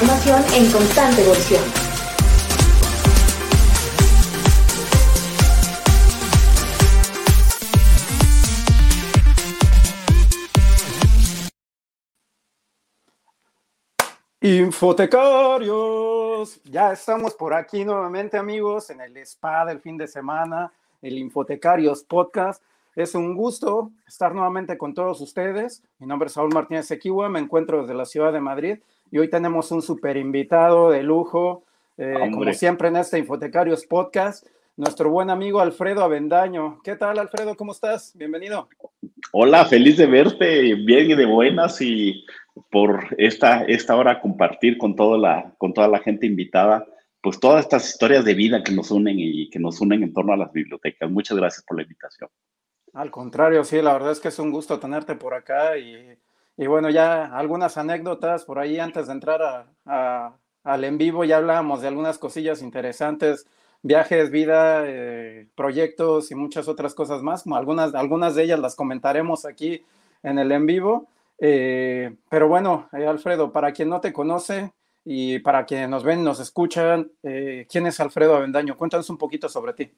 información en constante evolución. Infotecarios, ya estamos por aquí nuevamente amigos en el spa del fin de semana, el Infotecarios Podcast. Es un gusto estar nuevamente con todos ustedes. Mi nombre es Saúl Martínez Equiwa, me encuentro desde la ciudad de Madrid y hoy tenemos un super invitado de lujo, eh, como siempre en este Infotecarios Podcast, nuestro buen amigo Alfredo Avendaño. ¿Qué tal Alfredo? ¿Cómo estás? Bienvenido. Hola, feliz de verte, bien y de buenas y por esta, esta hora compartir con toda, la, con toda la gente invitada, pues todas estas historias de vida que nos unen y que nos unen en torno a las bibliotecas. Muchas gracias por la invitación. Al contrario, sí, la verdad es que es un gusto tenerte por acá y, y bueno, ya algunas anécdotas por ahí antes de entrar a, al en vivo, ya hablábamos de algunas cosillas interesantes, viajes, vida, eh, proyectos y muchas otras cosas más, algunas, algunas de ellas las comentaremos aquí en el en vivo. Eh, pero bueno, eh, Alfredo, para quien no te conoce y para quienes nos ven, nos escuchan, ¿quién es Alfredo Avendaño? Cuéntanos un poquito sobre ti.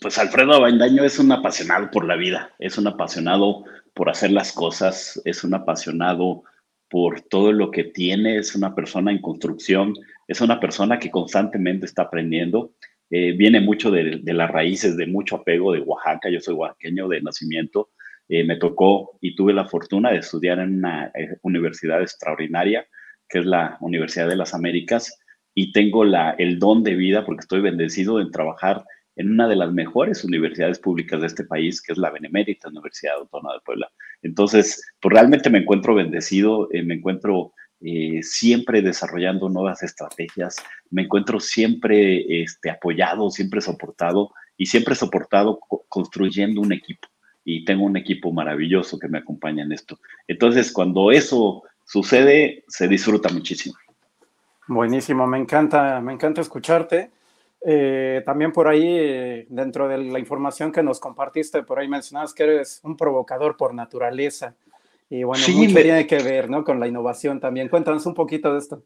Pues Alfredo Avendaño es un apasionado por la vida, es un apasionado por hacer las cosas, es un apasionado por todo lo que tiene, es una persona en construcción, es una persona que constantemente está aprendiendo. viene mucho de, de, las raíces, de mucho apego de Oaxaca, yo soy oaxaqueño de nacimiento, eh, me tocó y tuve la fortuna de estudiar en una eh, universidad extraordinaria, que es la Universidad de las Américas, y tengo la, el don de vida, porque estoy bendecido en trabajar en una de las mejores universidades públicas de este país, que es la Benemérita Universidad Autónoma de Puebla. Entonces, pues realmente me encuentro bendecido, eh, me encuentro siempre desarrollando nuevas estrategias, me encuentro siempre este, apoyado, siempre soportado y siempre soportado construyendo un equipo y tengo un equipo maravilloso que me acompaña en esto. Entonces, cuando eso sucede, se disfruta muchísimo. Buenísimo, me encanta, me encanta escucharte. Eh, también por ahí, eh, dentro de la información que nos compartiste, por ahí mencionabas que eres un provocador por naturaleza. Y bueno, sí, mucho tiene que ver ¿no? con la innovación también. Cuéntanos un poquito de esto.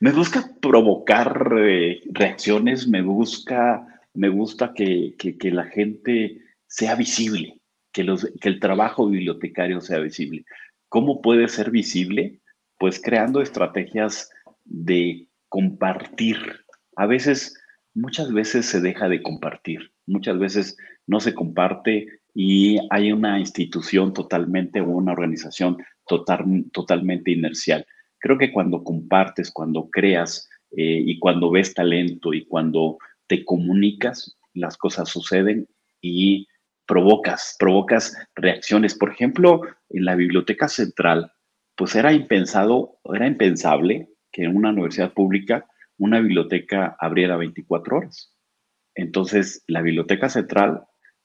Me busca provocar eh, reacciones, me busca, me gusta que, que, que la gente sea visible que, los, que el trabajo bibliotecario sea visible. ¿Cómo puede ser visible? Pues creando estrategias de compartir. A veces, muchas veces se deja de compartir, muchas veces no se comparte y hay una institución totalmente o una organización total, totalmente inercial. Creo que cuando compartes, cuando creas eh, y cuando ves talento y cuando te comunicas, las cosas suceden y provocas, provocas reacciones. Por ejemplo, en la biblioteca central, pues era impensado, era impensable que en una universidad pública una biblioteca abriera 24 horas. Entonces, la biblioteca central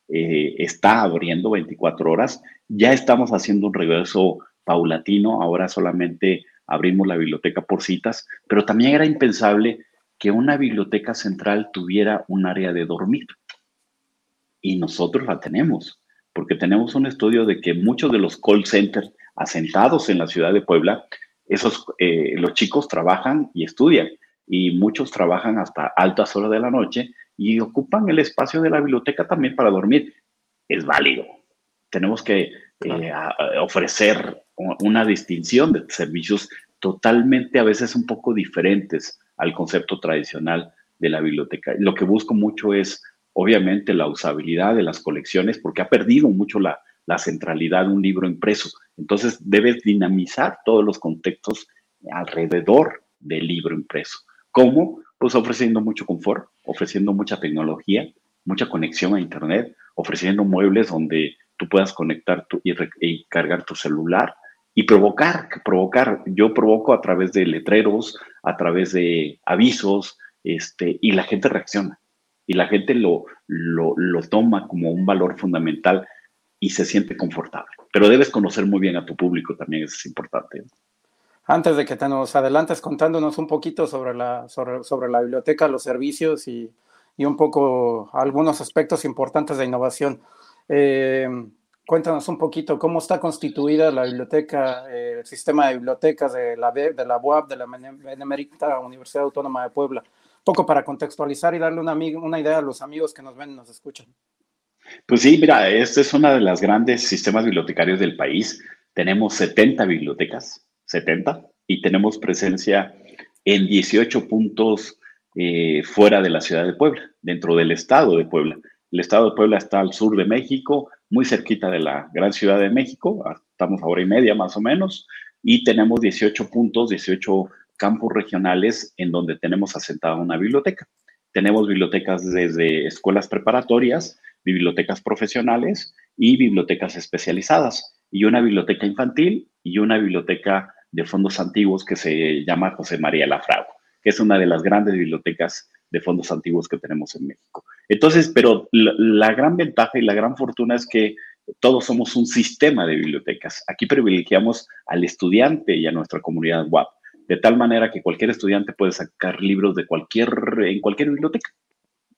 eh, está abriendo 24 horas. Ya estamos haciendo un regreso paulatino. Ahora solamente abrimos la biblioteca por citas, pero también era impensable que una biblioteca central tuviera un área de dormir y nosotros la tenemos, porque tenemos un estudio de que muchos de los call centers asentados en la ciudad de Puebla, esos, eh, los chicos trabajan y estudian y muchos trabajan hasta altas horas de la noche y ocupan el espacio de la biblioteca también para dormir. Es válido. Tenemos que eh, ofrecer una distinción de servicios totalmente a veces un poco diferentes al concepto tradicional de la biblioteca. Lo que busco mucho es obviamente la usabilidad de las colecciones, porque ha perdido mucho la, centralidad de un libro impreso. Entonces debes dinamizar todos los contextos alrededor del libro impreso. ¿Cómo? Pues ofreciendo mucho confort, ofreciendo mucha tecnología, mucha conexión a Internet, ofreciendo muebles donde tú puedas conectar tu, y, cargar tu celular y provocar, provocar. Yo provoco a través de letreros, a través de avisos, este, y la gente reacciona y la gente lo, lo, toma como un valor fundamental y se siente confortable. Pero debes conocer muy bien a tu público también, eso es importante. Antes de que te nos adelantes contándonos un poquito sobre la, sobre, sobre la biblioteca, los servicios y, y, un poco algunos aspectos importantes de innovación. Eh, cuéntanos un poquito cómo está constituida la biblioteca, eh, el sistema de bibliotecas de la, de la UAP, de la Benemérita Universidad Autónoma de Puebla. Poco para contextualizar y darle una, una idea a los amigos que nos ven y nos escuchan. Pues sí, mira, este es uno de los grandes sistemas bibliotecarios del país. Tenemos 70 bibliotecas, 70, y tenemos presencia en 18 puntos eh, fuera de la ciudad de Puebla, dentro del estado de Puebla. El estado de Puebla está al sur de México, muy cerquita de la gran ciudad de México, estamos a hora y media más o menos, y tenemos 18 puntos, 18 campos regionales en donde tenemos asentada una biblioteca. Tenemos bibliotecas desde escuelas preparatorias, bibliotecas profesionales y bibliotecas especializadas, y una biblioteca infantil y una biblioteca de fondos antiguos que se llama José María Lafrago, que es una de las grandes bibliotecas de fondos antiguos que tenemos en México. Entonces, pero la, gran ventaja y la gran fortuna es que todos somos un sistema de bibliotecas. Aquí privilegiamos al estudiante y a nuestra comunidad WAP, de tal manera que cualquier estudiante puede sacar libros de cualquier, en cualquier biblioteca.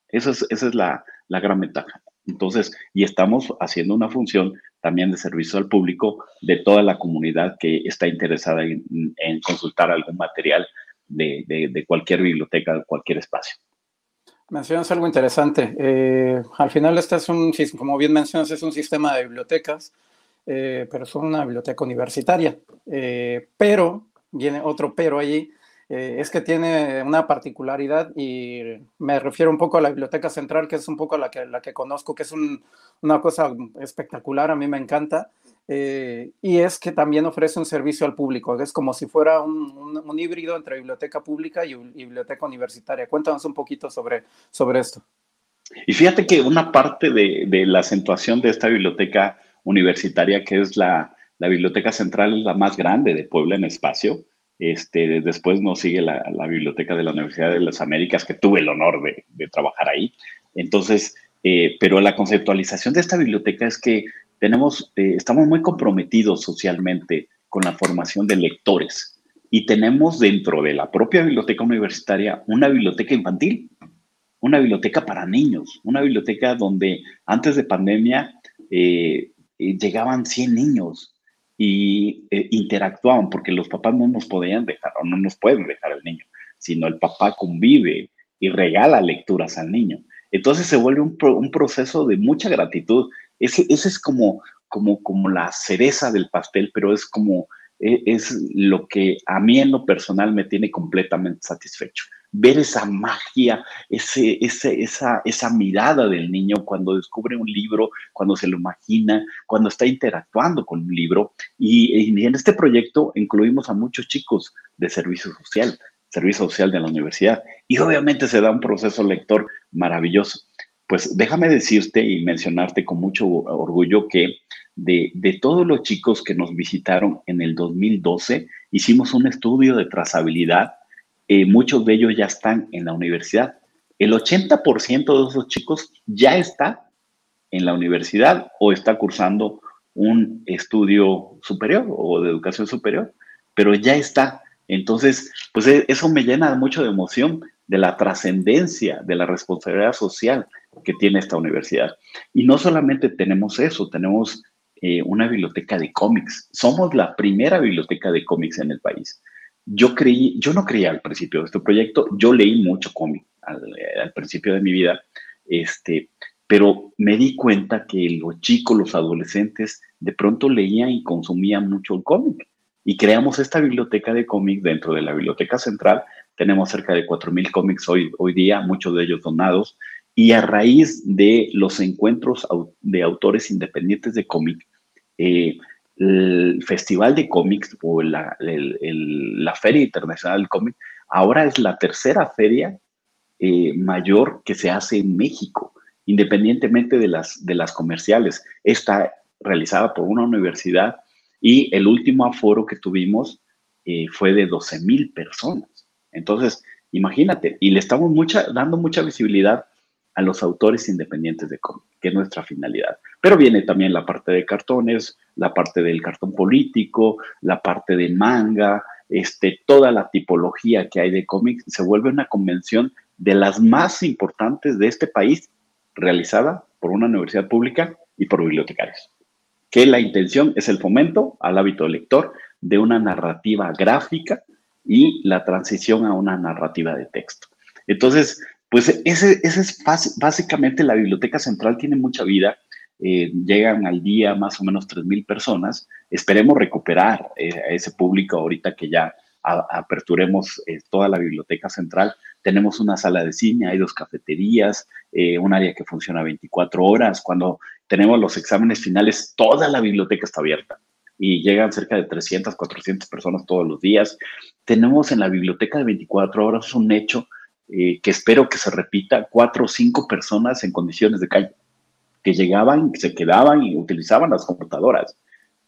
Esa es, esa es la, la gran ventaja. Entonces, y estamos haciendo una función también de servicio al público de toda la comunidad que está interesada en, en consultar algún material de, cualquier biblioteca, de cualquier espacio. Mencionas algo interesante. Eh, al final, este es un, como bien mencionas, es un sistema de bibliotecas, eh, pero es una biblioteca universitaria. Eh, pero, viene otro pero allí, es que tiene una particularidad y me refiero un poco a la biblioteca central, que es un poco la que, la que conozco, que es una cosa espectacular, a mí me encanta. Eh, y es que también ofrece un servicio al público, es como si fuera un, híbrido entre biblioteca pública y, biblioteca universitaria. Cuéntanos un poquito sobre, sobre esto. Y fíjate que una parte de, de la acentuación de esta biblioteca universitaria, que es la, la, biblioteca central, la más grande de Puebla en espacio, este, después nos sigue la, la, biblioteca de la Universidad de las Américas, que tuve el honor de, trabajar ahí. Entonces, eh, pero la conceptualización de esta biblioteca es que tenemos, eh, estamos muy comprometidos socialmente con la formación de lectores y tenemos dentro de la propia biblioteca universitaria una biblioteca infantil, una biblioteca para niños, una biblioteca donde antes de pandemia eh, eh, llegaban 100 niños y interactuaban porque los papás no nos podían dejar o no nos pueden dejar al niño, sino el papá convive y regala lecturas al niño. Entonces se vuelve un, un proceso de mucha gratitud ese, es como, como, como la cereza del pastel, pero es como, es lo que a mí en lo personal me tiene completamente satisfecho. Ver esa magia, ese, ese, esa, esa mirada del niño cuando descubre un libro, cuando se lo imagina, cuando está interactuando con un libro. Y, y en este proyecto incluimos a muchos chicos de servicio social, servicio social de la universidad. Y obviamente se da un proceso lector maravilloso pues déjame decirte y mencionarte con mucho orgullo que de, todos los chicos que nos visitaron en el 2012, hicimos un estudio de trazabilidad. Eh, muchos de ellos ya están en la universidad. El 80% de esos chicos ya está en la universidad o está cursando un estudio superior o de educación superior, pero ya está. Entonces, pues e, eso me llena mucho de emoción de la trascendencia, de la responsabilidad social que tiene esta universidad. Y no solamente tenemos eso, tenemos eh, una biblioteca de cómics. Somos la primera biblioteca de cómics en el país. Yo creí, yo no creía al principio de este proyecto, yo leí mucho cómic al, al, principio de mi vida, este, pero me di cuenta que los chicos, los adolescentes, de pronto leían y consumían mucho el cómic. Y creamos esta biblioteca de cómics dentro de la biblioteca central. Tenemos cerca de 4.000 cómics hoy, hoy día, muchos de ellos donados. Y a raíz de los encuentros de autores independientes de cómic, eh, el Festival de Cómics o la, la, Feria Internacional del Cómic, ahora es la tercera feria eh, mayor que se hace en México, independientemente de las, de las comerciales. Está realizada por una universidad y el último aforo que tuvimos eh, fue de 12 mil personas. Entonces, imagínate, y le estamos dando mucha visibilidad a los autores independientes de cómic, que es nuestra finalidad. Pero viene también la parte de cartones, la parte del cartón político, la parte de manga, este, toda la tipología que hay de cómics, se vuelve una convención de las más importantes de este país, realizada por una universidad pública y por bibliotecarios. que la intención es el fomento al hábito lector de una narrativa gráfica y la transición a una narrativa de texto. Entonces, pues ese, es básicamente la biblioteca central tiene mucha vida. Eh, llegan al día más o menos 3.000 personas. Esperemos recuperar eh, a ese público ahorita que ya aperturemos eh, toda la biblioteca central. Tenemos una sala de cine, hay dos cafeterías, un área que funciona 24 horas. Cuando tenemos los exámenes finales, toda la biblioteca está abierta y llegan cerca de 300, 400 personas todos los días. Tenemos en la biblioteca de 24 horas un hecho eh, que espero que se repita, cuatro o cinco personas en condiciones de calle, que llegaban, se quedaban y utilizaban las computadoras.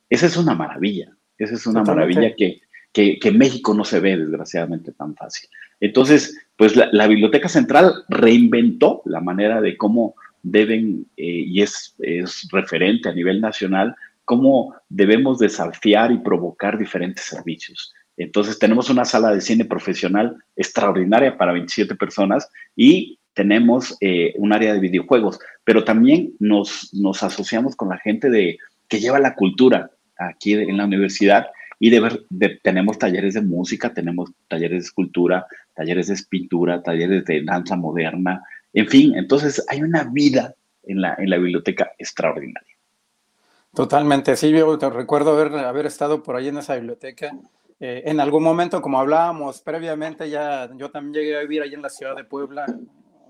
Esa es una maravilla, esa es una maravilla que, que, en México no se ve desgraciadamente tan fácil. Entonces, pues la, Biblioteca Central reinventó la manera de cómo deben, eh, y es, es referente a nivel nacional, cómo debemos desafiar y provocar diferentes servicios. Entonces tenemos una sala de cine profesional extraordinaria para 27 personas y tenemos eh, un área de videojuegos, pero también nos, nos asociamos con la gente de, que lleva la cultura aquí en la universidad y de, tenemos talleres de música, tenemos talleres de escultura, talleres de pintura, talleres de danza moderna, en fin, entonces hay una vida en la, en la biblioteca extraordinaria. Totalmente, sí, yo recuerdo haber, haber estado por ahí en esa biblioteca eh, en algún momento, como hablábamos previamente, ya yo también llegué a vivir ahí en la ciudad de Puebla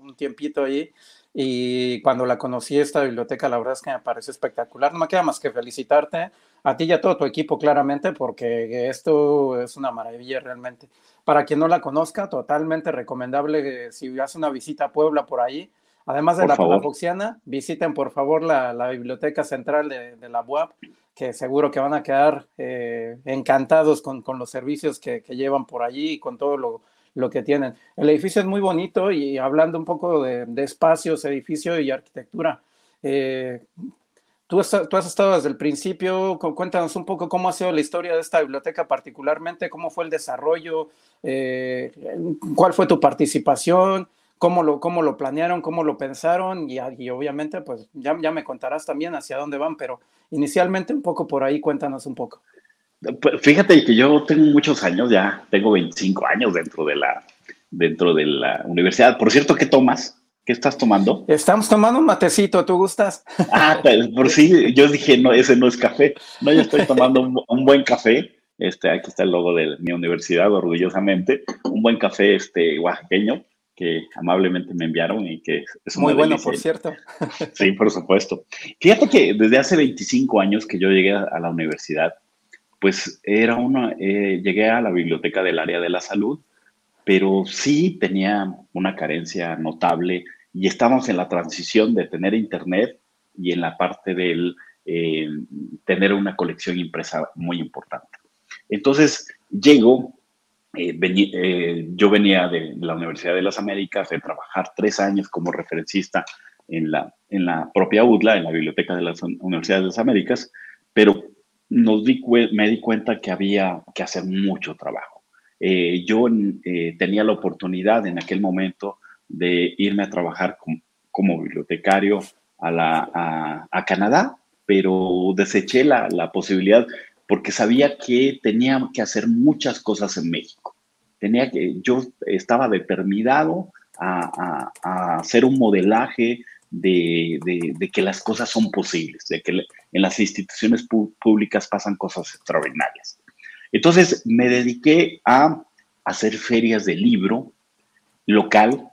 un tiempito ahí y cuando la conocí esta biblioteca, la verdad es que me parece espectacular. No me queda más que felicitarte a ti y a todo tu equipo claramente porque esto es una maravilla realmente. Para quien no la conozca, totalmente recomendable si hace una visita a Puebla por ahí. Además de la Palafoxiana, visiten por favor la, la biblioteca central de, de la UAP que seguro que van a quedar eh, encantados con, con, los servicios que, que, llevan por allí y con todo lo, lo, que tienen. El edificio es muy bonito y hablando un poco de, de espacios, edificio y arquitectura. Eh, tú, tú, has estado desde el principio, cuéntanos un poco cómo ha sido la historia de esta biblioteca particularmente, cómo fue el desarrollo, eh, cuál fue tu participación cómo lo, cómo lo planearon, cómo lo pensaron y, y obviamente pues ya, ya, me contarás también hacia dónde van, pero inicialmente un poco por ahí, cuéntanos un poco. Pues, fíjate que yo tengo muchos años ya, tengo 25 años dentro de la, dentro de la universidad. Por cierto, ¿qué tomas? ¿Qué estás tomando? Estamos tomando un matecito, ¿tú gustas? Ah, pues, por sí, yo dije, no, ese no es café. No, yo estoy tomando un, un buen café. Este, aquí está el logo de mi universidad, orgullosamente. Un buen café este, oaxaqueño que amablemente me enviaron y que es muy bueno, por cierto. Sí, por supuesto. Fíjate que desde hace 25 años que yo llegué a, la universidad, pues era una, eh, llegué a la biblioteca del área de la salud, pero sí tenía una carencia notable y estábamos en la transición de tener internet y en la parte del eh, tener una colección impresa muy importante. Entonces llego eh, eh, yo venía de la Universidad de las Américas de trabajar tres años como referencista en la, en la propia UDLA, en la Biblioteca de las Universidades de las Américas, pero nos di, me di cuenta que había que hacer mucho trabajo. Eh, yo tenía la oportunidad en aquel momento de irme a trabajar como bibliotecario a, la, a, Canadá, pero deseché la, la posibilidad porque sabía que tenía que hacer muchas cosas en México. Tenía que, yo estaba determinado a, hacer un modelaje de, que las cosas son posibles, de que en las instituciones públicas pasan cosas extraordinarias. Entonces me dediqué a hacer ferias de libro local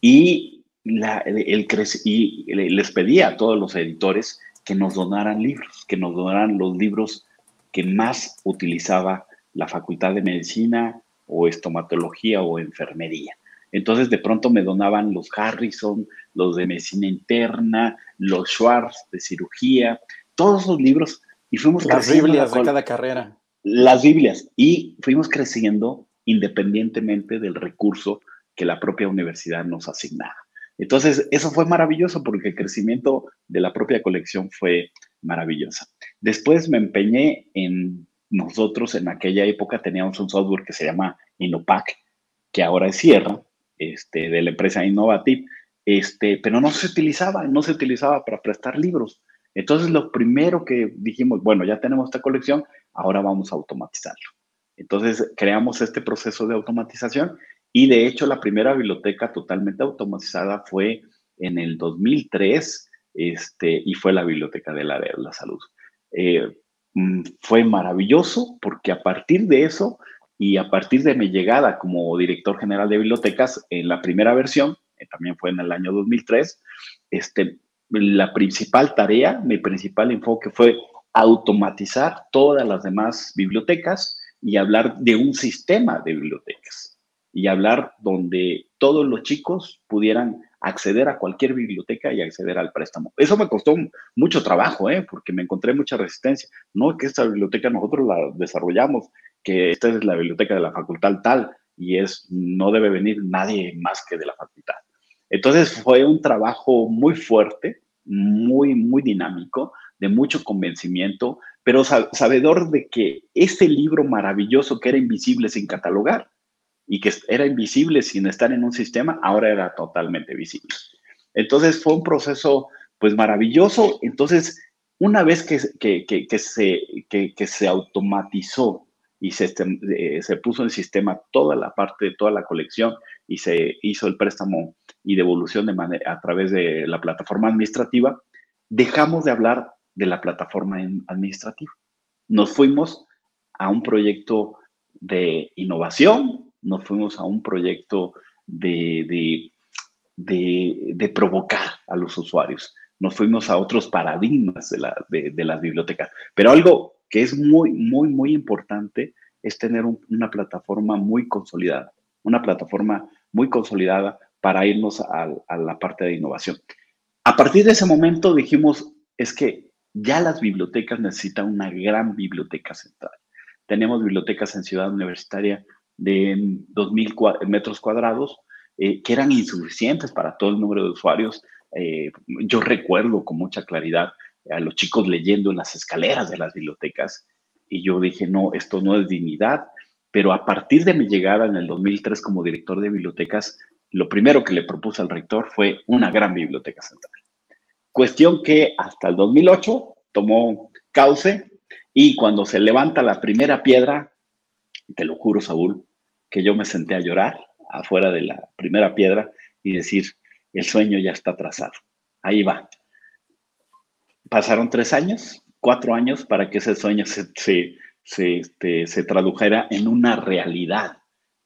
y, y les pedí a todos los editores que nos donaran libros, que nos donaran los libros que más utilizaba la Facultad de Medicina o estomatología o enfermería. Entonces de pronto me donaban los Harrison, los de medicina interna, los Schwartz de cirugía, todos esos libros y fuimos las Biblias de cada carrera. Las Biblias y fuimos creciendo independientemente del recurso que la propia universidad nos asignaba. Entonces, eso fue maravilloso porque el crecimiento de la propia colección fue maravilloso. Después me empeñé en nosotros, en aquella época teníamos un software que se llama Innopac, que ahora es Sierra, este, de la empresa Innovative, este, pero no se utilizaba, no se utilizaba para prestar libros. Entonces, lo primero que dijimos, bueno, ya tenemos esta colección, ahora vamos a automatizarlo. Entonces, creamos este proceso de automatización y de hecho la primera biblioteca totalmente automatizada fue en el 2003 este, y fue la biblioteca del área de la salud. Eh, fue maravilloso porque a partir de eso y a partir de mi llegada como director general de bibliotecas en la primera versión, también fue en el año 2003, este, la principal tarea, mi principal enfoque fue automatizar todas las demás bibliotecas y hablar de un sistema de bibliotecas y hablar donde todos los chicos pudieran acceder a cualquier biblioteca y acceder al préstamo. Eso me costó mucho trabajo, ¿eh? porque me encontré mucha resistencia. No que esta biblioteca nosotros la desarrollamos, que esta es la biblioteca de la facultad tal y es no debe venir nadie más que de la facultad. Entonces fue un trabajo muy fuerte, muy, muy dinámico, de mucho convencimiento, pero sabedor de que este libro maravilloso que era invisible sin catalogar y que era invisible sin estar en un sistema, ahora era totalmente visible. Entonces fue un proceso pues maravilloso. Entonces, una vez que, que, se, que, se automatizó y se, eh, se puso en sistema toda la parte de toda la colección y se hizo el préstamo y devolución de manera, a través de la plataforma administrativa, dejamos de hablar de la plataforma administrativa. Nos fuimos a un proyecto de innovación, nos fuimos a un proyecto de, de, provocar a los usuarios, nos fuimos a otros paradigmas de, de las bibliotecas. Pero algo que es muy, muy, muy importante es tener una plataforma muy consolidada, una plataforma muy consolidada para irnos a, a, la parte de innovación. A partir de ese momento dijimos, es que ya las bibliotecas necesitan una gran biblioteca central. Tenemos bibliotecas en Ciudad Universitaria de 2.000 metros cuadrados eh, que eran insuficientes para todo el número de usuarios. Eh, yo recuerdo con mucha claridad a los chicos leyendo en las escaleras de las bibliotecas y yo dije, no, esto no es dignidad, pero a partir de mi llegada en el 2003 como director de bibliotecas, lo primero que le propuse al rector fue una gran biblioteca central. Cuestión que hasta el 2008 tomó cauce y cuando se levanta la primera piedra, te lo juro, Saúl, que yo me senté a llorar afuera de la primera piedra y decir, el sueño ya está trazado. Ahí va. Pasaron tres años, cuatro años para que ese sueño se, se, este, se, tradujera en una realidad.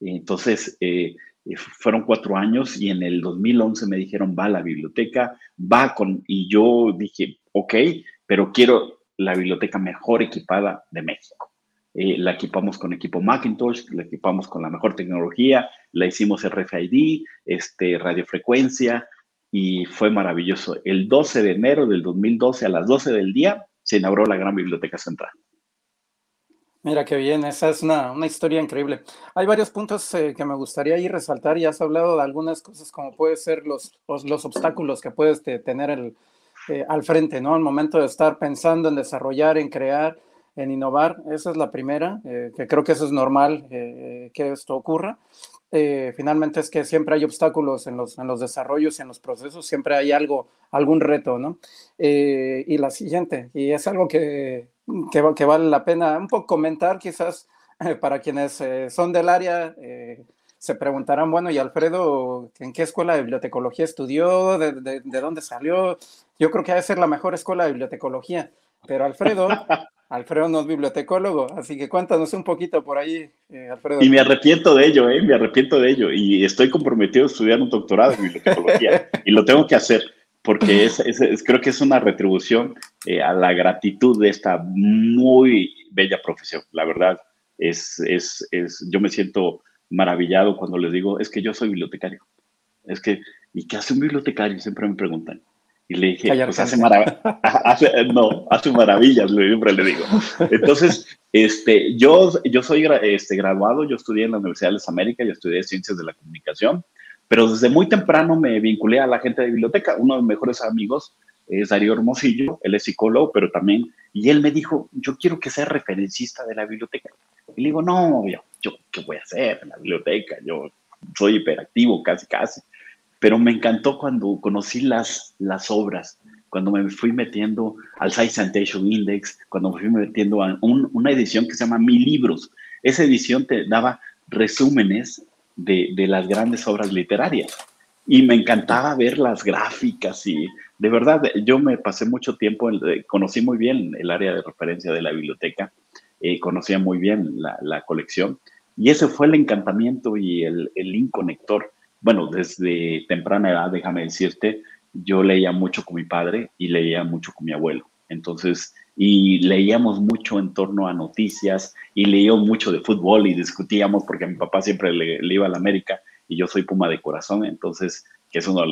Entonces, eh, fueron cuatro años y en el 2011 me dijeron, va a la biblioteca, va con, y yo dije, ok, pero quiero la biblioteca mejor equipada de México. Eh, la equipamos con equipo Macintosh, la equipamos con la mejor tecnología, la hicimos RFID, este, radiofrecuencia, y fue maravilloso. El 12 de enero del 2012 a las 12 del día se inauguró la Gran Biblioteca Central. Mira qué bien, esa es una, historia increíble. Hay varios puntos eh, que me gustaría ir resaltar. Ya has hablado de algunas cosas como pueden ser los, los, obstáculos que puedes tener el, eh, al frente, ¿no? Al momento de estar pensando en desarrollar, en crear, en innovar. Esa es la primera, eh, que creo que eso es normal que esto ocurra. finalmente es que siempre hay obstáculos en los, en los desarrollos y en los procesos, siempre hay algo, algún reto, ¿no? y la siguiente, y es algo que que, vale la pena un poco comentar, quizás eh, para quienes eh, son del área, eh, se preguntarán, bueno, ¿y Alfredo en qué escuela de bibliotecología estudió? ¿De, de, dónde salió? Yo creo que debe ser la mejor escuela de bibliotecología, pero Alfredo, Alfredo no es bibliotecólogo, así que cuéntanos un poquito por ahí, Alfredo. Y me arrepiento de ello, ¿eh? me arrepiento de ello, y estoy comprometido a estudiar un doctorado en bibliotecología, y lo tengo que hacer porque es, creo que es una retribución eh, a la gratitud de esta muy bella profesión. La verdad, es, es, es, yo me siento maravillado cuando les digo, es que yo soy bibliotecario. Es que, ¿y qué hace un bibliotecario? Siempre me preguntan. Y le dije, pues hace, no, hace maravillas, siempre le digo. Entonces, este, yo, yo soy este, graduado, yo estudié en la Universidad de las Américas, yo estudié Ciencias de la Comunicación, pero desde muy temprano me vinculé a la gente de biblioteca. Uno de mis mejores amigos es Darío Hermosillo, él es psicólogo, pero también, y él me dijo, yo quiero que sea referencista de la biblioteca. Y le digo, no, yo, yo ¿qué voy a hacer en la biblioteca? Yo soy hiperactivo casi, casi. Pero me encantó cuando conocí las, las obras, cuando me fui metiendo al Site Citation Index, cuando me fui metiendo a una edición que se llama Mil Libros. Esa edición te daba resúmenes de, de las grandes obras literarias y me encantaba ver las gráficas y de verdad yo me pasé mucho tiempo, conocí muy bien el área de referencia de la biblioteca, eh, conocía muy bien la, colección y ese fue el encantamiento y el, el link. Bueno, desde temprana edad, déjame decirte, yo leía mucho con mi padre y leía mucho con mi abuelo. Entonces, y leíamos mucho en torno a noticias y leíamos mucho de fútbol y discutíamos porque mi papá siempre le, le iba a la América y yo soy Puma de corazón, entonces, que es uno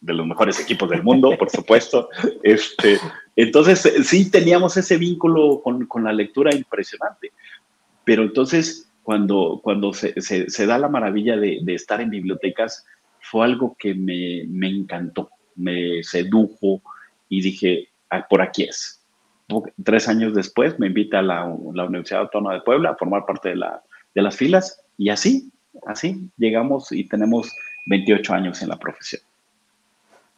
de los mejores equipos del mundo, por supuesto. Este, entonces, sí teníamos ese vínculo con, con la lectura impresionante, pero entonces, cuando, cuando se, da la maravilla de, estar en bibliotecas, fue algo que me, encantó, me sedujo y dije, ah, por aquí es. Tres años después me invita a la, Universidad Autónoma de Puebla a formar parte de las filas y así así llegamos y tenemos 28 años en la profesión.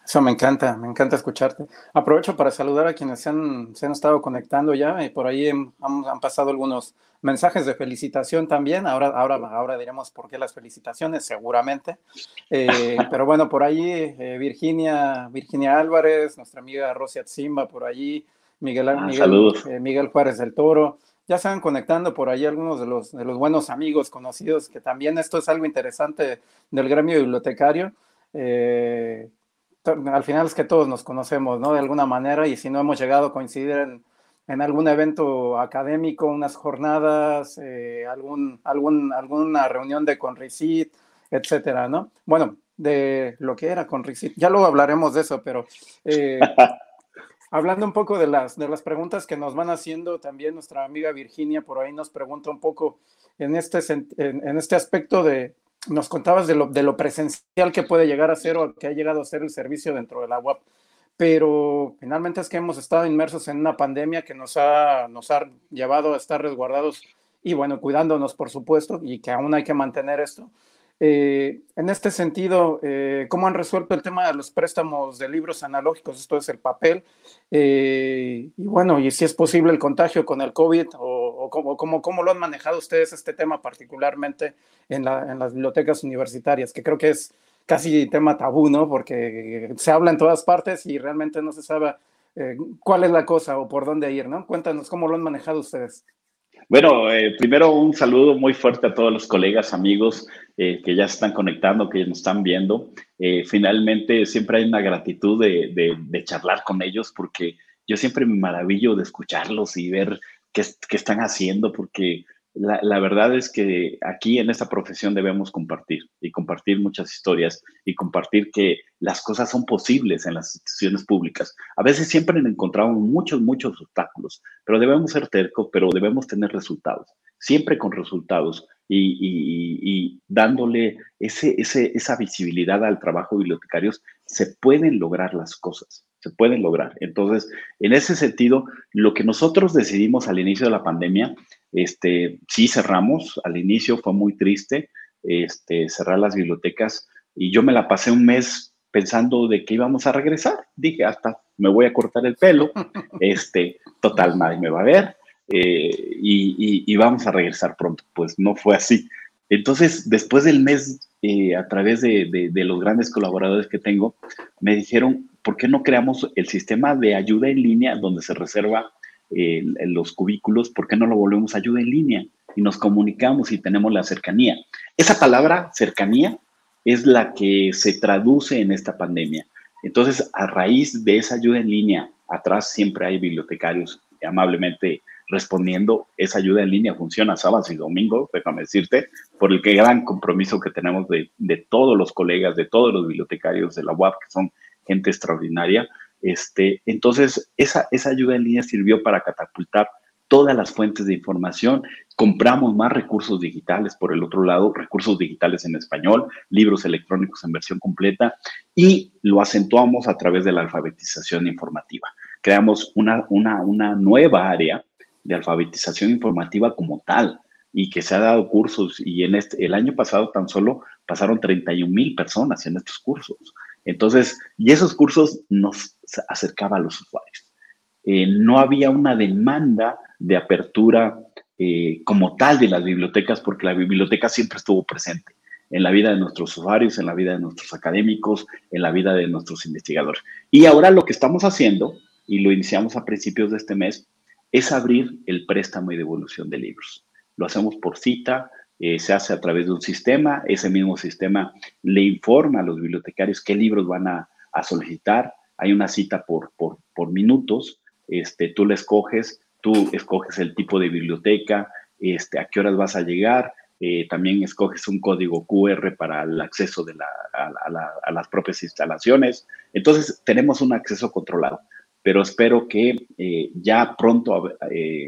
Eso me encanta, me encanta escucharte. Aprovecho para saludar a quienes se han, se han estado conectando ya y por ahí han, han, pasado algunos mensajes de felicitación también. Ahora, ahora, ahora diremos por qué las felicitaciones, seguramente. Eh, pero bueno, por ahí eh, Virginia, Virginia Álvarez, nuestra amiga Rosia Zimba por allí, Miguel, ah, Miguel, eh, Miguel Juárez del Toro, ya se van conectando por ahí algunos de los, de los buenos amigos conocidos, que también esto es algo interesante del gremio bibliotecario. Eh, al final es que todos nos conocemos, ¿no? De alguna manera, y si no hemos llegado a coincidir en, en algún evento académico, unas jornadas, eh, algún, algún, alguna reunión de Conricit, etcétera, ¿no? Bueno, de lo que era Conricit, ya luego hablaremos de eso, pero eh, Hablando un poco de las, de las preguntas que nos van haciendo, también nuestra amiga Virginia por ahí nos pregunta un poco en este, en, este aspecto de, nos contabas de lo, de lo presencial que puede llegar a ser o que ha llegado a ser el servicio dentro de la UAP, pero finalmente es que hemos estado inmersos en una pandemia que nos ha, nos ha llevado a estar resguardados y bueno, cuidándonos por supuesto y que aún hay que mantener esto. Eh, en este sentido, eh, ¿cómo han resuelto el tema de los préstamos de libros analógicos? Esto es el papel. Eh, y bueno, y si es posible el contagio con el COVID o, cómo, lo han manejado ustedes este tema particularmente en, en, las bibliotecas universitarias, que creo que es casi tema tabú, ¿no? Porque se habla en todas partes y realmente no se sabe cuál es la cosa o por dónde ir, ¿no? Cuéntanos cómo lo han manejado ustedes. Bueno, eh, primero un saludo muy fuerte a todos los colegas, amigos eh, que ya están conectando, que nos están viendo. Eh, finalmente, siempre hay una gratitud de, de, charlar con ellos porque yo siempre me maravillo de escucharlos y ver qué, qué están haciendo porque la, verdad es que aquí en esta profesión debemos compartir y compartir muchas historias y compartir que las cosas son posibles en las instituciones públicas. A veces siempre encontramos muchos, muchos obstáculos, pero debemos ser tercos, pero debemos tener resultados, siempre con resultados y, dándole ese, esa visibilidad al trabajo de bibliotecarios, se pueden lograr las cosas se pueden lograr. Entonces, en ese sentido, lo que nosotros decidimos al inicio de la pandemia, este, sí cerramos, al inicio fue muy triste, este, cerrar las bibliotecas y yo me la pasé un mes pensando de que íbamos a regresar. Dije, hasta me voy a cortar el pelo, este, total, nadie me va a ver eh, y, vamos a regresar pronto. Pues no fue así. Entonces, después del mes, eh, a través de, de los grandes colaboradores que tengo, me dijeron, ¿por qué no creamos el sistema de ayuda en línea donde se reserva eh, los cubículos? ¿Por qué no lo volvemos ayuda en línea? Y nos comunicamos y tenemos la cercanía. Esa palabra, cercanía, es la que se traduce en esta pandemia. Entonces, a raíz de esa ayuda en línea, atrás siempre hay bibliotecarios amablemente respondiendo. Esa ayuda en línea funciona sábados y domingos, déjame decirte, por el que gran compromiso que tenemos de, de todos los colegas, de todos los bibliotecarios de la UAP, que son gente extraordinaria. Este, entonces, esa, ayuda en línea sirvió para catapultar todas las fuentes de información, compramos más recursos digitales por el otro lado, recursos digitales en español, libros electrónicos en versión completa y lo acentuamos a través de la alfabetización informativa. Creamos una nueva área de alfabetización informativa como tal y que se ha dado cursos y en este, el año pasado tan solo pasaron 31 mil personas en estos cursos. Entonces, y esos cursos nos acercaban a los usuarios. Eh, no había una demanda de apertura eh, como tal de las bibliotecas, porque la biblioteca siempre estuvo presente en la vida de nuestros usuarios, en la vida de nuestros académicos, en la vida de nuestros investigadores. Y ahora lo que estamos haciendo, y lo iniciamos a principios de este mes, es abrir el préstamo y devolución de libros. Lo hacemos por cita, eh, se hace a través de un sistema, ese mismo sistema le informa a los bibliotecarios qué libros van a, solicitar, hay una cita por, por, por, minutos, este, tú le escoges, tú escoges el tipo de biblioteca, este, a qué horas vas a llegar, eh, también escoges un código QR para el acceso de la, a, las propias instalaciones. Entonces, tenemos un acceso controlado, pero espero que eh, ya pronto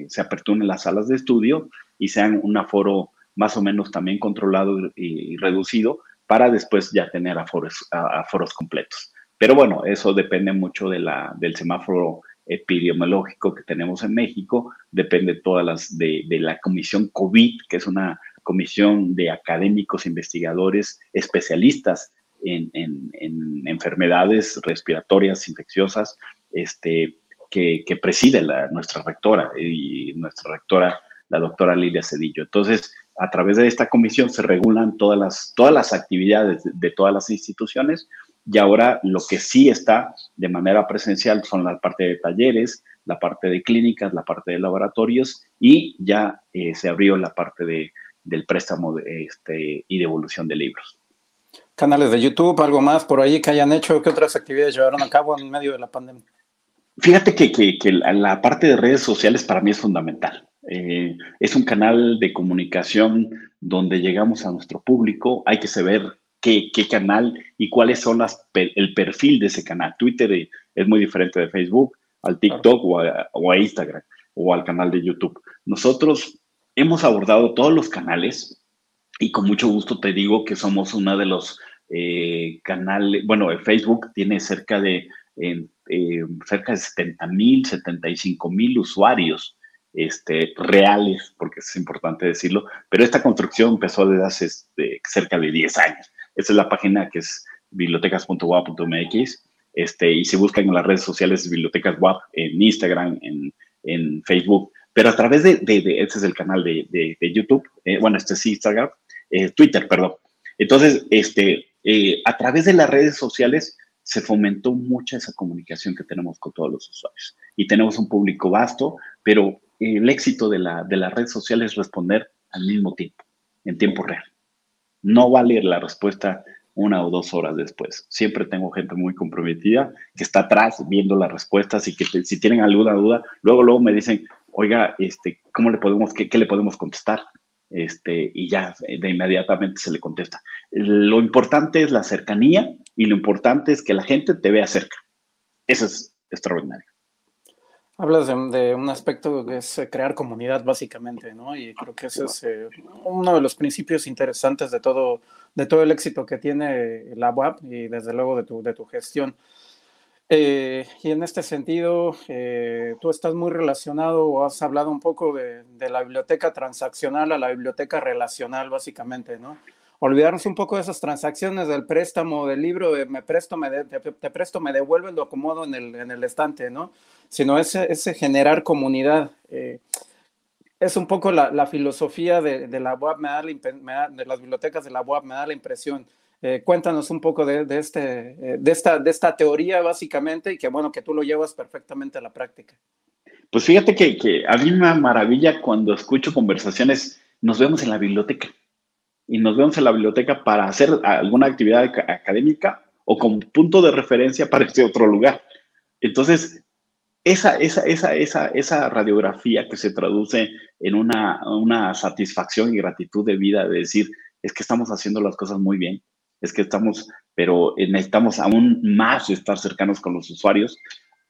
se aperturen las salas de estudio y sean un aforo más o menos también controlado y, reducido para después ya tener aforos, aforos completos. Pero bueno, eso depende mucho de la, del semáforo epidemiológico que tenemos en México, depende todas las de, de, la comisión COVID, que es una comisión de académicos, investigadores, especialistas en, en, en enfermedades respiratorias infecciosas, este, que, que preside la, nuestra rectora y nuestra rectora, la doctora Lilia Cedillo. Entonces, a través de esta comisión se regulan todas las, todas las actividades de, todas las instituciones y ahora lo que sí está de manera presencial son la parte de talleres, la parte de clínicas, la parte de laboratorios y ya eh, se abrió la parte de, del préstamo de, este, y devolución de libros. Canales de YouTube, algo más por ahí que hayan hecho, ¿qué otras actividades llevaron a cabo en medio de la pandemia? Fíjate que, que, que la parte de redes sociales para mí es fundamental. Eh, es un canal de comunicación donde llegamos a nuestro público. Hay que saber qué, qué canal y cuáles son las, el perfil de ese canal. Twitter es muy diferente de Facebook, al TikTok o, a, Instagram o al canal de YouTube. Nosotros hemos abordado todos los canales y con mucho gusto te digo que somos uno de los eh, canales, bueno, Facebook tiene cerca de, eh, cerca de 70 mil, 75 mil usuarios este, reales, porque es importante decirlo, pero esta construcción empezó desde hace este, cerca de 10 años. Esta es la página que es bibliotecas.wap.mx, este, y se buscan en las redes sociales Bibliotecas WAP, en Instagram, en, en Facebook, pero a través de, de, este es el canal de, de YouTube, eh, bueno, este es Instagram, eh, Twitter, perdón. Entonces, este, eh, a través de las redes sociales se fomentó mucha esa comunicación que tenemos con todos los usuarios. Y tenemos un público vasto, pero el éxito de la, de red social es responder al mismo tiempo, en tiempo real. No vale la respuesta una o dos horas después. Siempre tengo gente muy comprometida que está atrás viendo las respuestas y que si tienen alguna duda, luego, luego me dicen, oiga, este, ¿cómo le podemos, qué, le podemos contestar? Este, y ya de inmediatamente se le contesta. Lo importante es la cercanía y lo importante es que la gente te vea cerca. Eso es extraordinario. Hablas de, un aspecto que es eh, crear comunidad básicamente, ¿no? Y creo que ese es eh, uno de los principios interesantes de todo, de todo el éxito que tiene la web y desde luego de tu, de tu gestión. Eh, y en este sentido, tú estás muy relacionado o has hablado un poco de, de, la biblioteca transaccional a la biblioteca relacional, básicamente, ¿no? Olvidarnos un poco de esas transacciones del préstamo, del libro, de me presto, me te, presto, me devuelven, lo acomodo en el, en el estante, ¿no? Sino ese, ese generar comunidad. Eh, es un poco la, la filosofía de, de, la web, me da la, de las bibliotecas de la web, me da la impresión. Eh, cuéntanos un poco de, de este, eh, de, esta, de esta teoría básicamente y que bueno, que tú lo llevas perfectamente a la práctica. Pues fíjate que, que a mí me maravilla cuando escucho conversaciones, nos vemos en la biblioteca y nos vemos en la biblioteca para hacer alguna actividad académica o como punto de referencia para este otro lugar. Entonces, esa, esa, esa, esa, esa radiografía que se traduce en una, una satisfacción y gratitud de vida de decir, es que estamos haciendo las cosas muy bien, es que estamos, pero necesitamos aún más estar cercanos con los usuarios.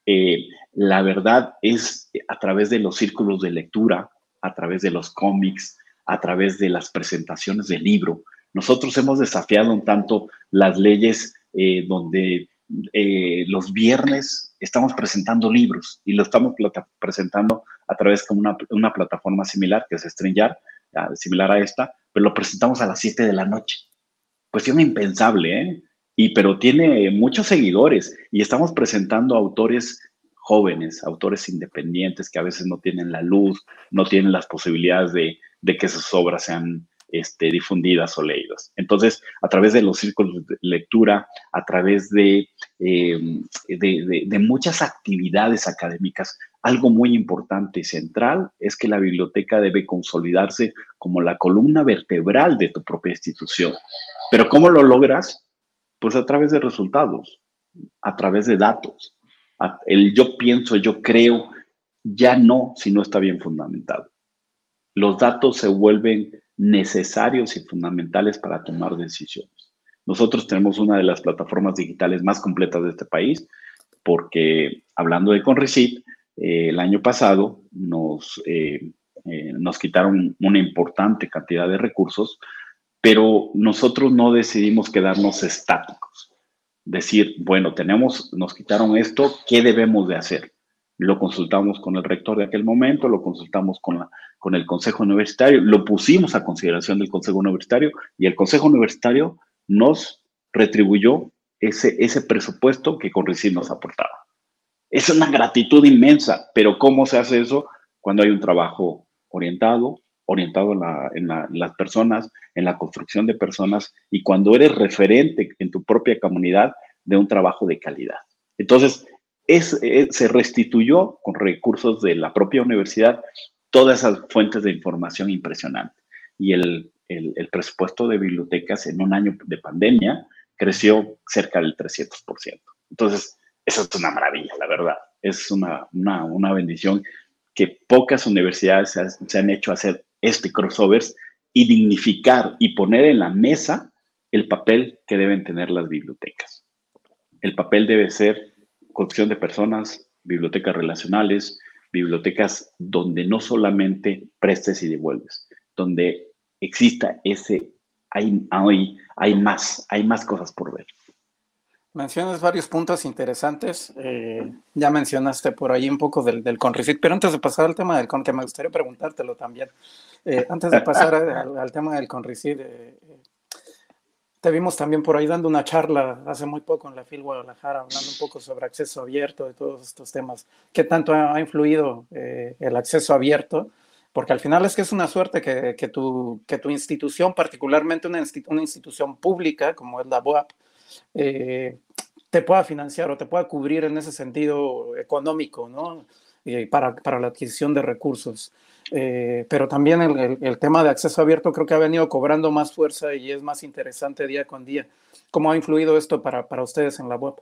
Eh, la verdad es a través de los círculos de lectura, a través de los cómics, a través de las presentaciones del libro. Nosotros hemos desafiado un tanto las leyes eh, donde eh, los viernes estamos presentando libros y lo estamos presentando a través de una, plataforma similar que es StreamYard, similar a esta, pero lo presentamos a las 7 de la noche. Cuestión impensable, ¿eh? y pero tiene muchos seguidores y estamos presentando autores jóvenes, autores independientes que a veces no tienen la luz, no tienen las posibilidades de, de que sus obras sean este, difundidas o leídas. Entonces, a través de los círculos de lectura, a través de, em, de, de, muchas actividades académicas, algo muy importante y central es que la biblioteca debe consolidarse como la columna vertebral de tu propia institución. Pero ¿cómo lo logras? Pues a través de resultados, a través de datos. El yo pienso, yo creo, ya no si no está bien fundamentado. Los datos se vuelven necesarios y fundamentales para tomar decisiones. Nosotros tenemos una de las plataformas digitales más completas de este país porque hablando de Conrecit, eh, el año pasado nos, eh, eh, nos quitaron una importante cantidad de recursos, pero nosotros no decidimos quedarnos estáticos. Decir, bueno, tenemos, nos quitaron esto, ¿qué debemos de hacer? Lo consultamos con el rector de aquel momento, lo consultamos con, la, con el Consejo Universitario, lo pusimos a consideración del Consejo Universitario y el Consejo Universitario nos retribuyó ese, ese presupuesto que con nos aportaba. Es una gratitud inmensa, pero ¿cómo se hace eso? Cuando hay un trabajo orientado, orientado en, las personas, en la construcción de personas y cuando eres referente en tu propia comunidad de un trabajo de calidad. Entonces, eh, se restituyó con recursos de la propia universidad todas esas fuentes de información impresionantes. Y el, presupuesto de bibliotecas en un año de pandemia creció cerca del 300%. Entonces, eso es una maravilla, la verdad. Es una, bendición que pocas universidades se, han hecho hacer este crossover y dignificar y poner en la mesa el papel que deben tener las bibliotecas. El papel debe ser construcción de personas, bibliotecas relacionales, bibliotecas donde no solamente prestes y devuelves, donde exista ese, hay, hay, hay más, hay más cosas por ver. Mencionas varios puntos interesantes. Eh, ya mencionaste por ahí un poco del, del Conricit, pero antes de pasar al tema del Conricit, me gustaría preguntártelo también. Eh, antes de pasar al, tema del Conricit, eh, te vimos también por ahí dando una charla hace muy poco en la FIL Guadalajara, hablando un poco sobre acceso abierto de todos estos temas. ¿Qué tanto ha, influido eh, el acceso abierto? Porque al final es que es una suerte que, que, tu, que tu institución, particularmente una, una institución pública como es la BOAP, eh, te pueda financiar o te pueda cubrir en ese sentido económico, ¿no? Eh, para, para la adquisición de recursos. Eh, pero también el, tema de acceso abierto creo que ha venido cobrando más fuerza y es más interesante día con día. ¿Cómo ha influido esto para, para ustedes en la web?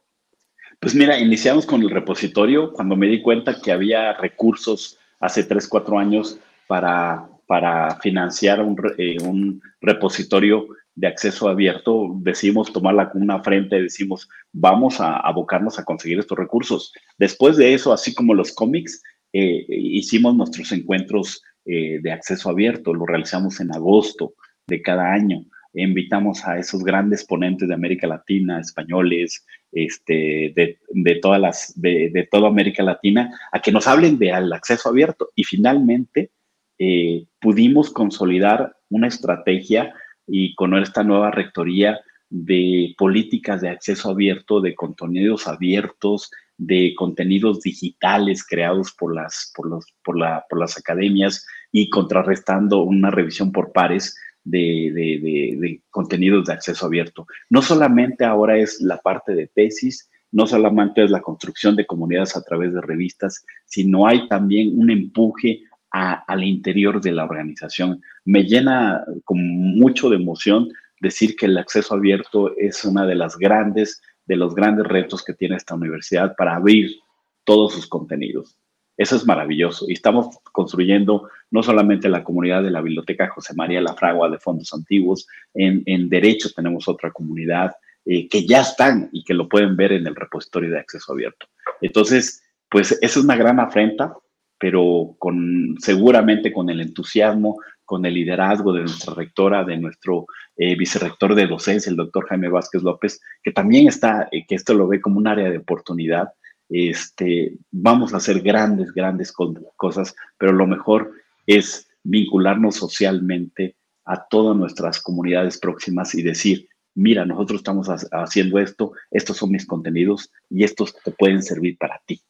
Pues mira, iniciamos con el repositorio cuando me di cuenta que había recursos hace 3, 4 años para, para financiar un, eh, un repositorio de acceso abierto, decimos tomarla con una frente, decimos vamos a abocarnos a conseguir estos recursos. Después de eso, así como los cómics, eh, hicimos nuestros encuentros eh, de acceso abierto, lo realizamos en agosto de cada año. Invitamos a esos grandes ponentes de América Latina, españoles, este, de, todas las, de, toda América Latina, a que nos hablen del acceso abierto. Y finalmente eh, pudimos consolidar una estrategia y con esta nueva rectoría de políticas de acceso abierto, de contenidos abiertos, de contenidos digitales creados por las, por los, por la, por las academias y contrarrestando una revisión por pares de, de, de, contenidos de acceso abierto. No solamente ahora es la parte de tesis, no solamente es la construcción de comunidades a través de revistas, sino hay también un empuje al interior de la organización. Me llena con mucho de emoción decir que el acceso abierto es una de las grandes de los grandes retos que tiene esta universidad para abrir todos sus contenidos. Eso es maravilloso. Y estamos construyendo no solamente la comunidad de la Biblioteca José María La Fragua de Fondos Antiguos, en, en Derecho tenemos otra comunidad eh, que ya están y que lo pueden ver en el repositorio de acceso abierto. Entonces, pues es una gran afrenta, pero con, seguramente con el entusiasmo, con el liderazgo de nuestra rectora, de nuestro eh, vicerrector de docencia, el doctor Jaime Vázquez López, que también está, eh, que esto lo ve como un área de oportunidad. Este, vamos a hacer grandes, grandes cosas, pero lo mejor es vincularnos socialmente a todas nuestras comunidades próximas y decir, mira, nosotros estamos haciendo esto, estos son mis contenidos y estos te pueden servir para ti.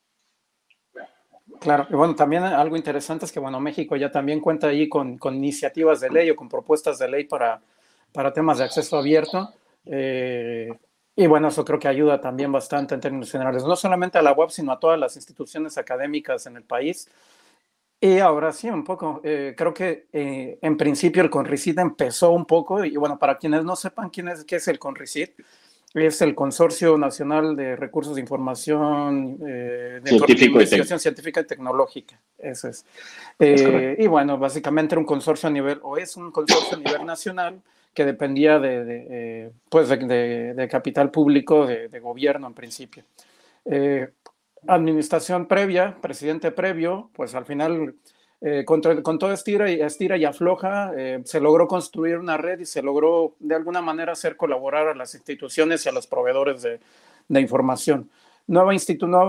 Claro, y bueno, también algo interesante es que, bueno, México ya también cuenta ahí con, con iniciativas de ley o con propuestas de ley para, para temas de acceso abierto. Eh, y bueno, eso creo que ayuda también bastante en términos generales, no solamente a la web, sino a todas las instituciones académicas en el país. Y ahora sí, un poco, eh, creo que eh, en principio el CONRICID empezó un poco, y bueno, para quienes no sepan quién es, qué es el CONRICID, es el Consorcio Nacional de Recursos de Información eh, de Investigación Científica y Tecnológica. Eso es. Eh, y bueno, básicamente era un consorcio a nivel, o es un consorcio a nivel nacional que dependía de, eh, pues de, capital público, de, gobierno en principio. administración previa, presidente previo, pues al final eh, con, todo estira y, estira y afloja, eh, se logró construir una red y se logró de alguna manera hacer colaborar a las instituciones y a los proveedores de, información. Nueva,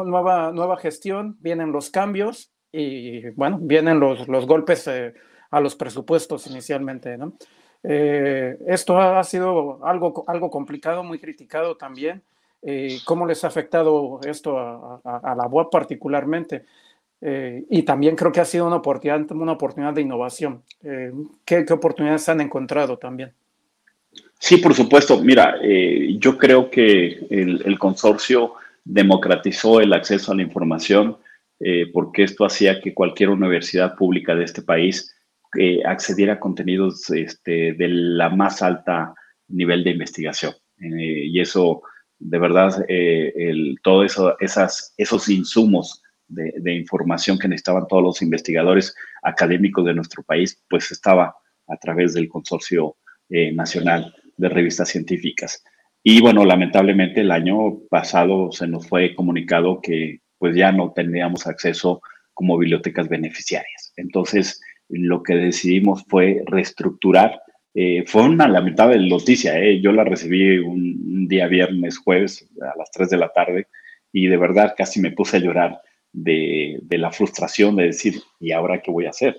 nueva, nueva gestión, vienen los cambios y bueno, vienen los, los golpes eh, a los presupuestos inicialmente. ¿no? esto ha, sido algo, algo complicado, muy criticado también. ¿Cómo les ha afectado esto a, a, a la UAP particularmente? Eh, y también creo que ha sido una oportunidad, una oportunidad de innovación. Eh, ¿qué, ¿qué, oportunidades han encontrado también? Sí, por supuesto. Mira, eh, yo creo que el, consorcio democratizó el acceso a la información porque esto hacía que cualquier universidad pública de este país accediera a contenidos este, de la más alta nivel de investigación. y eso, de verdad, el, todo eso, esas, esos insumos de, información que necesitaban todos los investigadores académicos de nuestro país, pues estaba a través del Consorcio eh, Nacional de Revistas Científicas. Y bueno, lamentablemente el año pasado se nos fue comunicado que pues ya no tendríamos acceso como bibliotecas beneficiarias. Entonces, lo que decidimos fue reestructurar. Eh, fue una lamentable noticia, eh. yo la recibí un, un, día viernes, jueves, a las 3 de la tarde, y de verdad casi me puse a llorar de, la frustración de decir, ¿y ahora qué voy a hacer?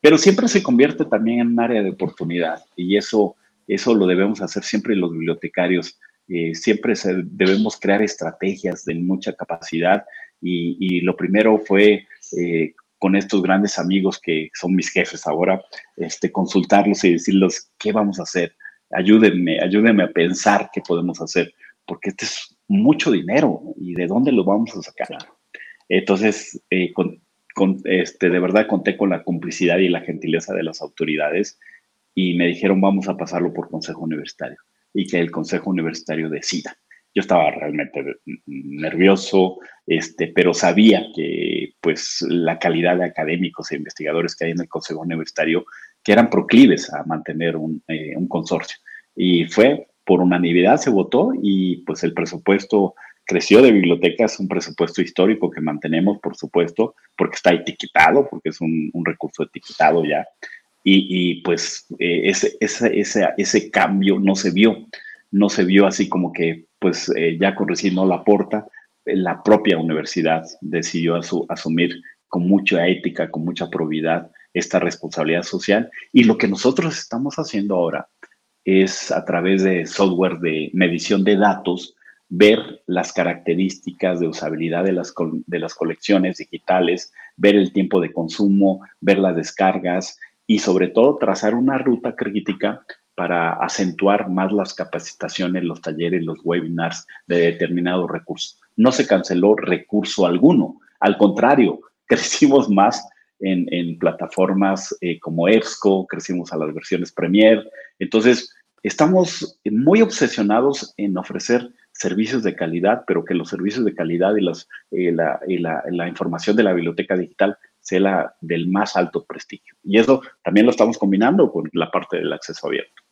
Pero siempre se convierte también en un área de oportunidad y eso, eso lo debemos hacer siempre los bibliotecarios. Eh, siempre debemos crear estrategias de mucha capacidad y, lo primero fue eh, con estos grandes amigos que son mis jefes ahora, este, consultarlos y decirles qué vamos a hacer. Ayúdenme, ayúdenme a pensar qué podemos hacer, porque este es mucho dinero y de dónde lo vamos a sacar. Entonces, eh, este, de verdad conté con la complicidad y la gentileza de las autoridades y me dijeron vamos a pasarlo por consejo universitario y que el consejo universitario decida. Yo estaba realmente nervioso, este, pero sabía que pues la calidad de académicos e investigadores que hay en el consejo universitario que eran proclives a mantener un, eh, un consorcio. Y fue por unanimidad se votó y pues el presupuesto creció de bibliotecas, un presupuesto histórico que mantenemos, por supuesto, porque está etiquetado, porque es un, recurso etiquetado ya. Y, pues eh, ese, ese, ese, cambio no se vio, no se vio así como que pues eh, ya con recién no la aporta, la propia universidad decidió asumir con mucha ética, con mucha probidad esta responsabilidad social. Y lo que nosotros estamos haciendo ahora es a través de software de medición de datos, ver las características de usabilidad de las, de las colecciones digitales, ver el tiempo de consumo, ver las descargas y sobre todo trazar una ruta crítica para acentuar más las capacitaciones, los talleres, los webinars de determinados recursos. No se canceló recurso alguno, al contrario, crecimos más en, plataformas eh, como EBSCO, crecimos a las versiones Premier. Entonces, estamos muy obsesionados en ofrecer servicios de calidad, pero que los servicios de calidad y, los, eh, la, y la, la, información de la biblioteca digital sea la del más alto prestigio. Y eso también lo estamos combinando con la parte del acceso abierto.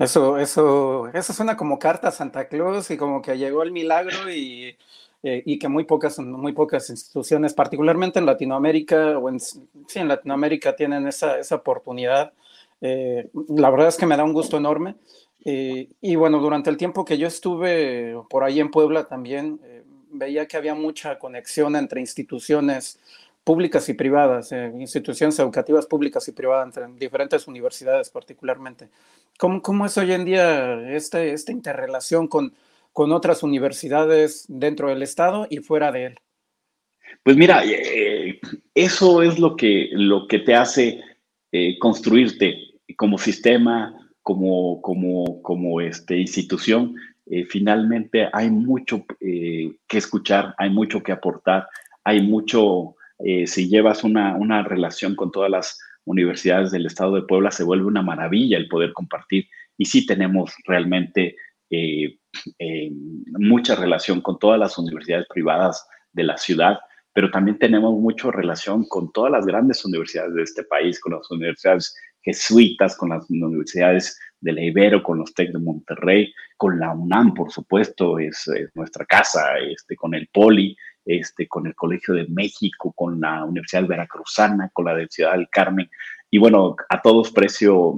Eso, eso, eso suena como carta a Santa Claus y como que llegó el milagro y, eh, y que muy pocas, muy pocas instituciones, particularmente en Latinoamérica o en, sí, en Latinoamérica tienen esa, esa oportunidad. Eh, la verdad es que me da un gusto enorme. Eh, y bueno, durante el tiempo que yo estuve por ahí en Puebla también, eh, veía que había mucha conexión entre instituciones públicas y privadas, eh, instituciones educativas públicas y privadas, entre diferentes universidades particularmente. ¿Cómo, cómo es hoy en día este, esta interrelación con, con otras universidades dentro del Estado y fuera de él? Pues mira, eh, eso es lo que, lo que te hace eh, construirte como sistema, como, como, como este, institución. Eh, finalmente hay mucho que escuchar, hay mucho que aportar, hay mucho, si llevas una, una relación con todas las universidades del estado de Puebla, se vuelve una maravilla el poder compartir. Y sí tenemos realmente mucha relación con todas las universidades privadas de la ciudad pero también tenemos mucha relación con todas las grandes universidades de este país, con las universidades jesuitas, con las universidades de la Ibero, con los TEC de Monterrey, con la UNAM, por supuesto, es, nuestra casa, este, con el POLI, este, con el Colegio de México, con la Universidad Veracruzana, con la de Ciudad del Carmen. Y bueno, a todos precio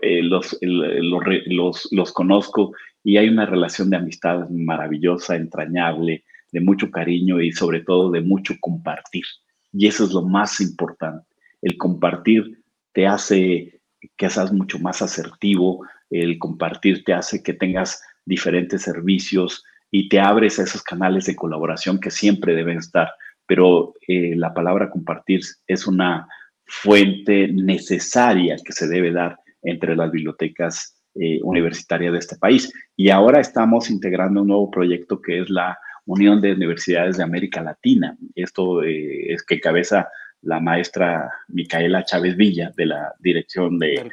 eh, los, los, los conozco y hay una relación de amistad maravillosa, entrañable, de mucho cariño y sobre todo de mucho compartir. Y eso es lo más importante. El compartir te hace que seas mucho más asertivo, el compartir te hace que tengas diferentes servicios y te abres a esos canales de colaboración que siempre deben estar. Pero eh, la palabra compartir es una fuente necesaria que se debe dar entre las bibliotecas eh, universitarias de este país. Y ahora estamos integrando un nuevo proyecto que es la Unión de Universidades de América Latina. Esto eh, es que cabeza la maestra Micaela Chávez Villa de la dirección de,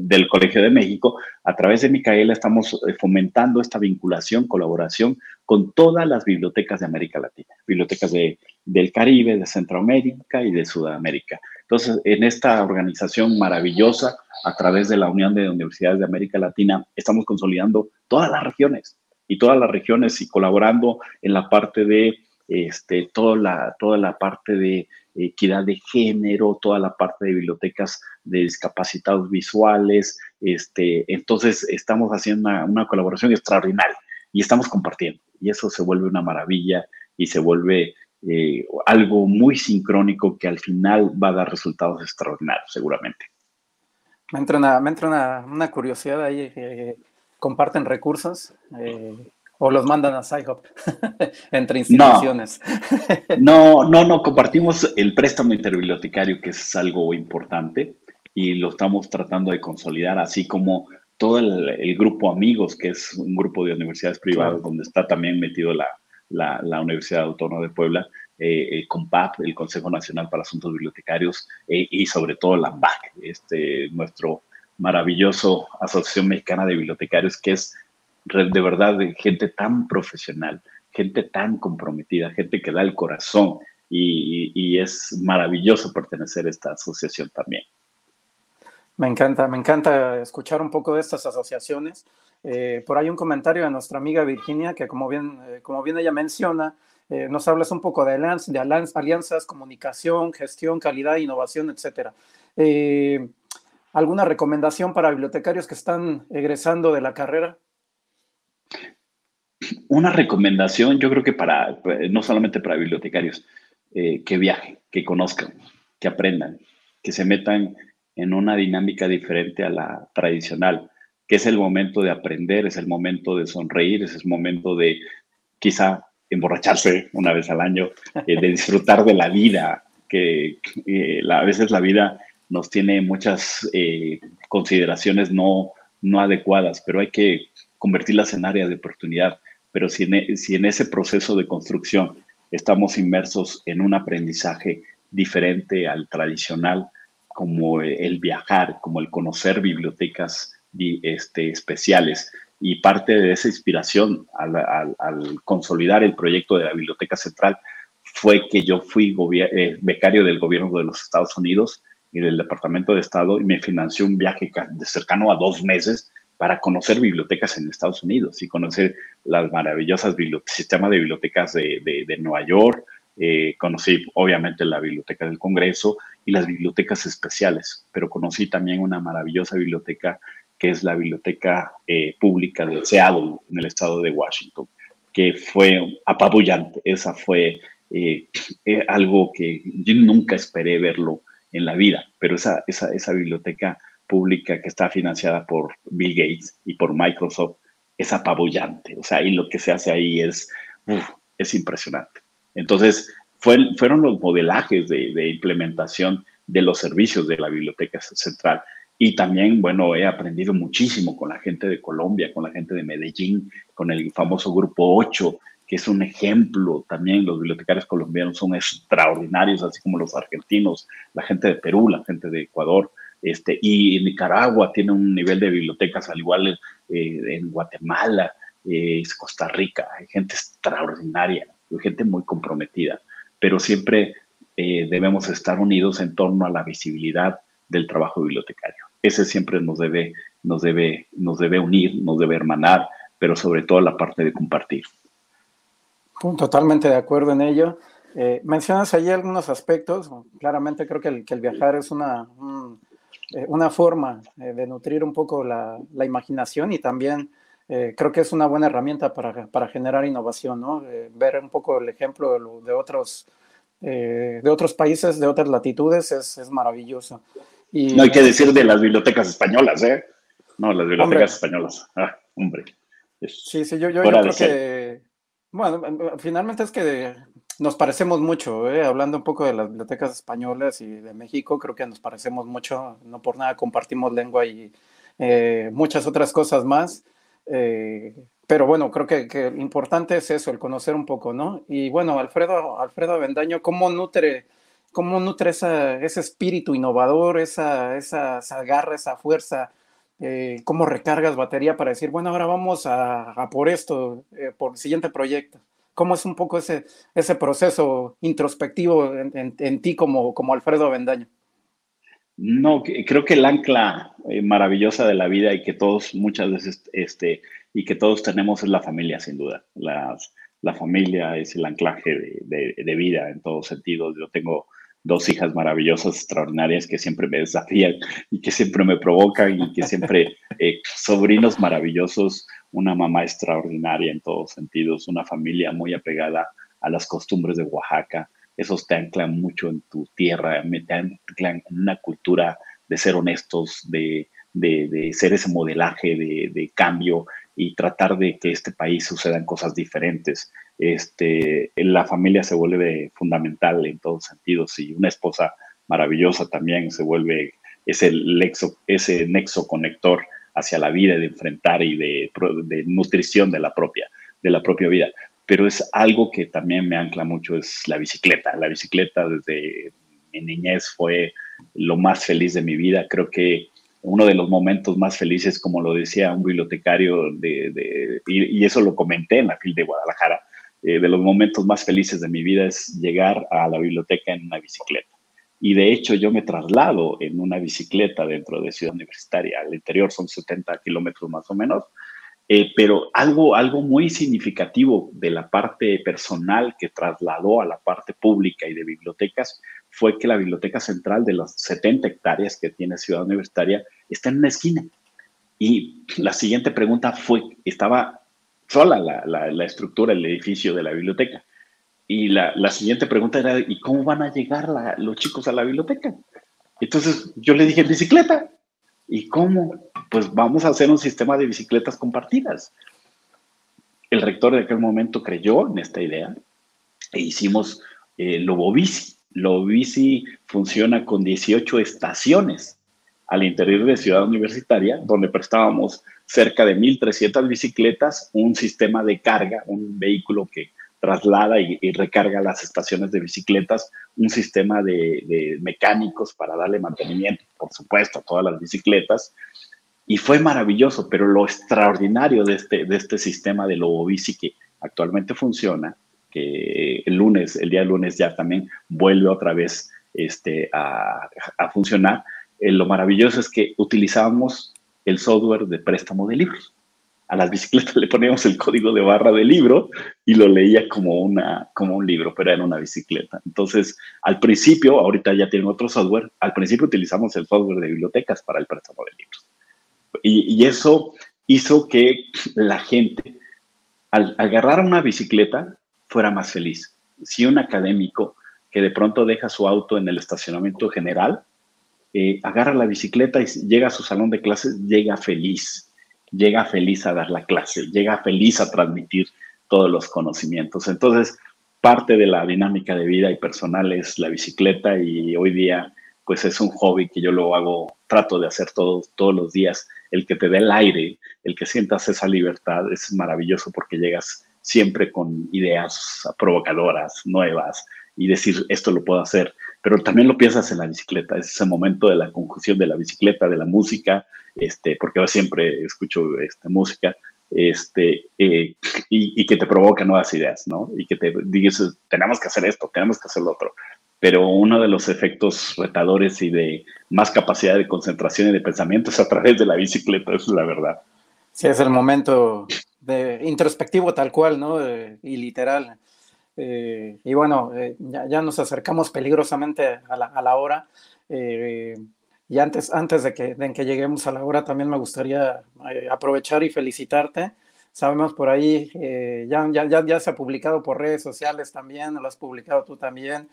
del, Colegio de México. A través de Micaela estamos eh, fomentando esta vinculación, colaboración con todas las bibliotecas de América Latina, bibliotecas de, del Caribe, de Centroamérica y de Sudamérica. Entonces, en esta organización maravillosa, a través de la Unión de Universidades de América Latina, estamos consolidando todas las regiones, y todas las regiones y colaborando en la parte de este, toda, la, toda la parte de equidad de género, toda la parte de bibliotecas de discapacitados visuales. Este, entonces estamos haciendo una, colaboración extraordinaria y estamos compartiendo. Y eso se vuelve una maravilla y se vuelve eh, algo muy sincrónico que al final va a dar resultados extraordinarios, seguramente. Me entra una, me entra una, curiosidad ahí. Eh, comparten recursos eh, o los mandan a SciHub entre instituciones. No, no, no, compartimos el préstamo interbibliotecario, que es algo importante y lo estamos tratando de consolidar, así como todo el, grupo Amigos, que es un grupo de universidades privadas donde está también metido la, la, Universidad Autónoma de Puebla, eh, el COMPAP, el Consejo Nacional para Asuntos Bibliotecarios, eh, y sobre todo la AMBAC, este, nuestro maravilloso Asociación Mexicana de Bibliotecarios, que es de verdad gente tan profesional, gente tan comprometida, gente que da el corazón y, es maravilloso pertenecer a esta asociación también. Me encanta, me encanta escuchar un poco de estas asociaciones. Eh, por ahí un comentario de nuestra amiga Virginia, que como bien, eh, como bien ella menciona, eh, nos hablas un poco de, alianzas, de alianzas, comunicación, gestión, calidad, innovación, etcétera. ¿Alguna recomendación para bibliotecarios que están egresando de la carrera? Una recomendación, yo creo que para, no solamente para bibliotecarios, eh, que viajen, que conozcan, que aprendan, que se metan en una dinámica diferente a la tradicional, que es el momento de aprender, es el momento de sonreír, es el momento de quizá emborracharse una vez al año, eh, de disfrutar de la vida, que, a veces la vida nos tiene muchas eh, consideraciones no, no adecuadas, pero hay que convertirlas en áreas de oportunidad. Pero si en, e, si en ese proceso de construcción estamos inmersos en un aprendizaje diferente al tradicional, como el viajar, como el conocer bibliotecas este, especiales, y parte de esa inspiración al, al, consolidar el proyecto de la Biblioteca Central fue que yo fui eh, becario del gobierno de los Estados Unidos y del Departamento de Estado y me financió un viaje de cercano a dos meses para conocer bibliotecas en Estados Unidos y conocer las maravillosas sistemas de bibliotecas de, de, Nueva York. Eh, conocí obviamente la biblioteca del Congreso y las bibliotecas especiales, pero conocí también una maravillosa biblioteca que es la biblioteca eh, pública de Seattle, en el estado de Washington, que fue apabullante. Esa fue eh, algo que yo nunca esperé verlo en la vida, pero esa, esa, esa biblioteca pública que está financiada por Bill Gates y por Microsoft es apabullante. O sea, y lo que se hace ahí es, es impresionante. Entonces, fue, fueron los modelajes de, de, implementación de los servicios de la Biblioteca Central. Y también, bueno, he aprendido muchísimo con la gente de Colombia, con la gente de Medellín, con el famoso Grupo 8, que es un ejemplo también. Los bibliotecarios colombianos son extraordinarios, así como los argentinos, la gente de Perú, la gente de Ecuador. Este, y Nicaragua tiene un nivel de bibliotecas al igual eh, en Guatemala, eh, Costa Rica, hay gente extraordinaria, gente muy comprometida, pero siempre eh, debemos estar unidos en torno a la visibilidad del trabajo bibliotecario. Ese siempre nos debe, nos debe, nos debe unir, nos debe hermanar, pero sobre todo la parte de compartir. Totalmente de acuerdo en ello. mencionas ahí algunos aspectos. Claramente creo que el, viajar es una, eh, una forma eh, de nutrir un poco la, imaginación y también eh, creo que es una buena herramienta para, generar innovación, ¿no? ver un poco el ejemplo de, otros, de otros países, de otras latitudes, es, maravilloso. Y, no hay que decir de las bibliotecas españolas, ¿eh? No, las bibliotecas españolas. Ah, hombre. sí, sí, yo, yo creo que... Bueno, finalmente es que nos parecemos mucho, ¿eh? hablando un poco de las bibliotecas españolas y de México, creo que nos parecemos mucho, no por nada compartimos lengua y eh, muchas otras cosas más. Eh, pero bueno, creo que, que, importante es eso, el conocer un poco, ¿no? Y bueno, Alfredo, Alfredo Avendaño, ¿cómo nutre, cómo nutre ese espíritu innovador, esa, esa, esa garra, esa fuerza? ¿Cómo recargas batería para decir, bueno, ahora vamos a, a por esto, por el siguiente proyecto? ¿Cómo es un poco ese, ese proceso introspectivo en, ti como, como Alfredo Bendaño? No, creo que el ancla eh, maravillosa de la vida y que todos muchas veces, este, y que todos tenemos es la familia, sin duda. la familia es el anclaje de, de, vida en todos sentidos. Yo tengo dos hijas maravillosas, extraordinarias, que siempre me desafían y que siempre me provocan y que siempre, eh, sobrinos maravillosos, una mamá extraordinaria en todos sentidos, una familia muy apegada a las costumbres de Oaxaca. Esos te anclan mucho en tu tierra, te anclan una cultura de ser honestos, de, de, ser ese modelaje de, de, cambio y tratar de que este país sucedan cosas diferentes. Este, la familia se vuelve fundamental en todos sentidos y una esposa maravillosa también se vuelve lexo, ese nexo conector hacia la vida, de enfrentar y de, de, nutrición de la, propia, de la propia vida. Pero es algo que también me ancla mucho, es la bicicleta. La bicicleta desde mi niñez fue lo más feliz de mi vida. Creo que uno de los momentos más felices, como lo decía un bibliotecario, de, y, eso lo comenté en la FIL de Guadalajara, eh, de los momentos más felices de mi vida es llegar a la biblioteca en una bicicleta. Y de hecho yo me traslado en una bicicleta dentro de Ciudad Universitaria. Al interior son 70 kilómetros más o menos. Eh, pero algo, algo muy significativo de la parte personal que trasladó a la parte pública y de bibliotecas fue que la biblioteca central de las 70 hectáreas que tiene Ciudad Universitaria está en una esquina. Y la siguiente pregunta fue, estaba sola la, la, la estructura, el edificio de la biblioteca. Y la, la, siguiente pregunta era, ¿y cómo van a llegar los chicos a la biblioteca? Entonces yo le dije, bicicleta. ¿Y cómo? Pues vamos a hacer un sistema de bicicletas compartidas. El rector de aquel momento creyó en esta idea e hicimos eh, Lobobici. Lobobici funciona con 18 estaciones al interior de Ciudad Universitaria, donde prestábamos cerca de 1.300 bicicletas, un sistema de carga, un vehículo que traslada y, recarga las estaciones de bicicletas, un sistema de, mecánicos para darle mantenimiento, por supuesto, a todas las bicicletas. Y fue maravilloso, pero lo extraordinario de este, de este sistema de Lobo Bici que actualmente funciona, que el lunes, el día lunes ya también vuelve otra vez este, a, a funcionar, eh, lo maravilloso es que utilizábamos el software de préstamo de libros a las bicicletas le poníamos el código de barra del libro y lo leía como, una, como un libro, pero era una bicicleta. Entonces, al principio, ahorita ya tienen otro software, al principio utilizamos el software de bibliotecas para el préstamo de libros. Y, eso hizo que la gente, al agarrar una bicicleta, fuera más feliz. si un académico que de pronto deja su auto en el estacionamiento general, eh, agarra la bicicleta y llega a su salón de clases, llega feliz, llega feliz a dar la clase, llega feliz a transmitir todos los conocimientos. Entonces, parte de la dinámica de vida y personal es la bicicleta y hoy día pues es un hobby que yo lo hago, trato de hacer todos, todos los días. El que te dé el aire, el que sientas esa libertad es maravilloso porque llegas siempre con ideas provocadoras, nuevas, y decir, esto lo puedo hacer. Pero también lo piensas en la bicicleta, es ese momento de la conjunción de la bicicleta, de la música, este, porque yo siempre escucho esta música, este, eh, y, que te provoca nuevas ideas, ¿no? Y que te dices, tenemos que hacer esto, tenemos que hacer lo otro. Pero uno de los efectos retadores y de más capacidad de concentración y de pensamiento es a través de la bicicleta, es la verdad. Sí, es el momento de introspectivo tal cual, ¿no? y literal. Eh, y bueno, eh, ya, nos acercamos peligrosamente a la, hora. Eh, y antes, antes de, que, lleguemos a la hora, también me gustaría aprovechar y felicitarte. Sabemos por ahí, ya, ya, ya, se ha publicado por redes sociales también, lo has publicado tú también.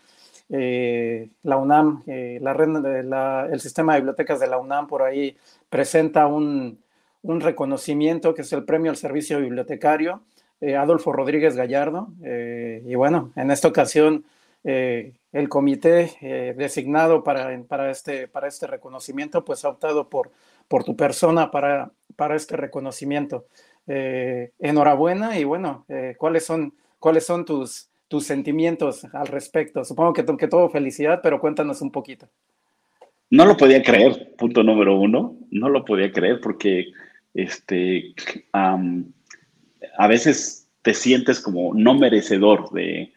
la UNAM, la red, el sistema de bibliotecas de la UNAM por ahí presenta un, un reconocimiento que es el premio al servicio bibliotecario eh, Adolfo Rodríguez Gallardo. Eh, y bueno, en esta ocasión eh, el comité designado para, para, este, para este reconocimiento pues ha optado por, por tu persona para, para este reconocimiento. enhorabuena y bueno, ¿cuáles son, cuáles son tus, tus sentimientos al respecto? Supongo que, que todo felicidad, pero cuéntanos un poquito. No lo podía creer, punto número uno, no lo podía creer porque este, a veces te sientes como no merecedor de,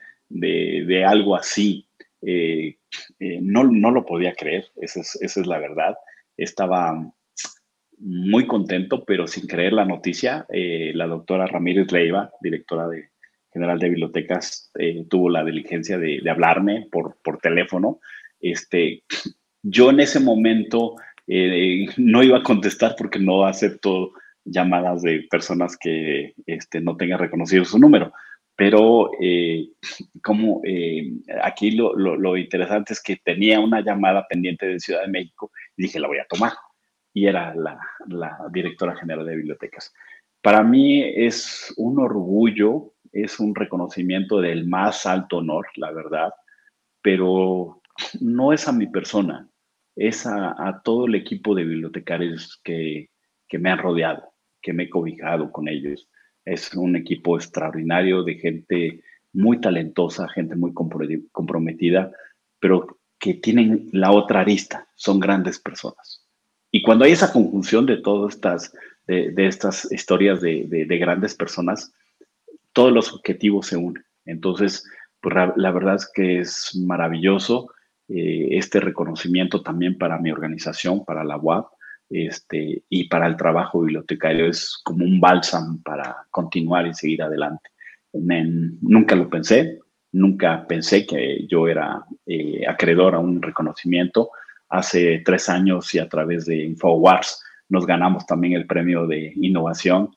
algo así. Eh, eh, no, no, lo podía creer, esa es, la verdad. Estaba muy contento, pero sin creer la noticia. Eh, la doctora Ramírez Leiva, directora de, general de bibliotecas, tuvo la diligencia de, hablarme por, por teléfono. Este, yo en ese momento no iba a contestar porque no acepto llamadas de personas que este, no tengan reconocido su número. Pero eh, como eh, aquí lo, interesante es que tenía una llamada pendiente de Ciudad de México y dije, la voy a tomar. Y era la, la directora general de bibliotecas. Para mí es un orgullo, es un reconocimiento del más alto honor, la verdad, pero no es a mi persona, es a, todo el equipo de bibliotecarios que, me han rodeado, que me he cobijado con ellos. Es un equipo extraordinario de gente muy talentosa, gente muy comprometida, pero que tienen la otra arista, son grandes personas. Y cuando hay esa conjunción de todas estas, de, estas historias de, grandes personas, todos los objetivos se unen. Entonces, pues, la verdad es que es maravilloso eh, este reconocimiento también para mi organización, para la UAP, este, y para el trabajo bibliotecario es como un bálsamo para continuar y seguir adelante. nunca lo pensé, nunca pensé que yo era eh, acreedor a un reconocimiento. Hace tres años y a través de InfoWars nos ganamos también el premio de innovación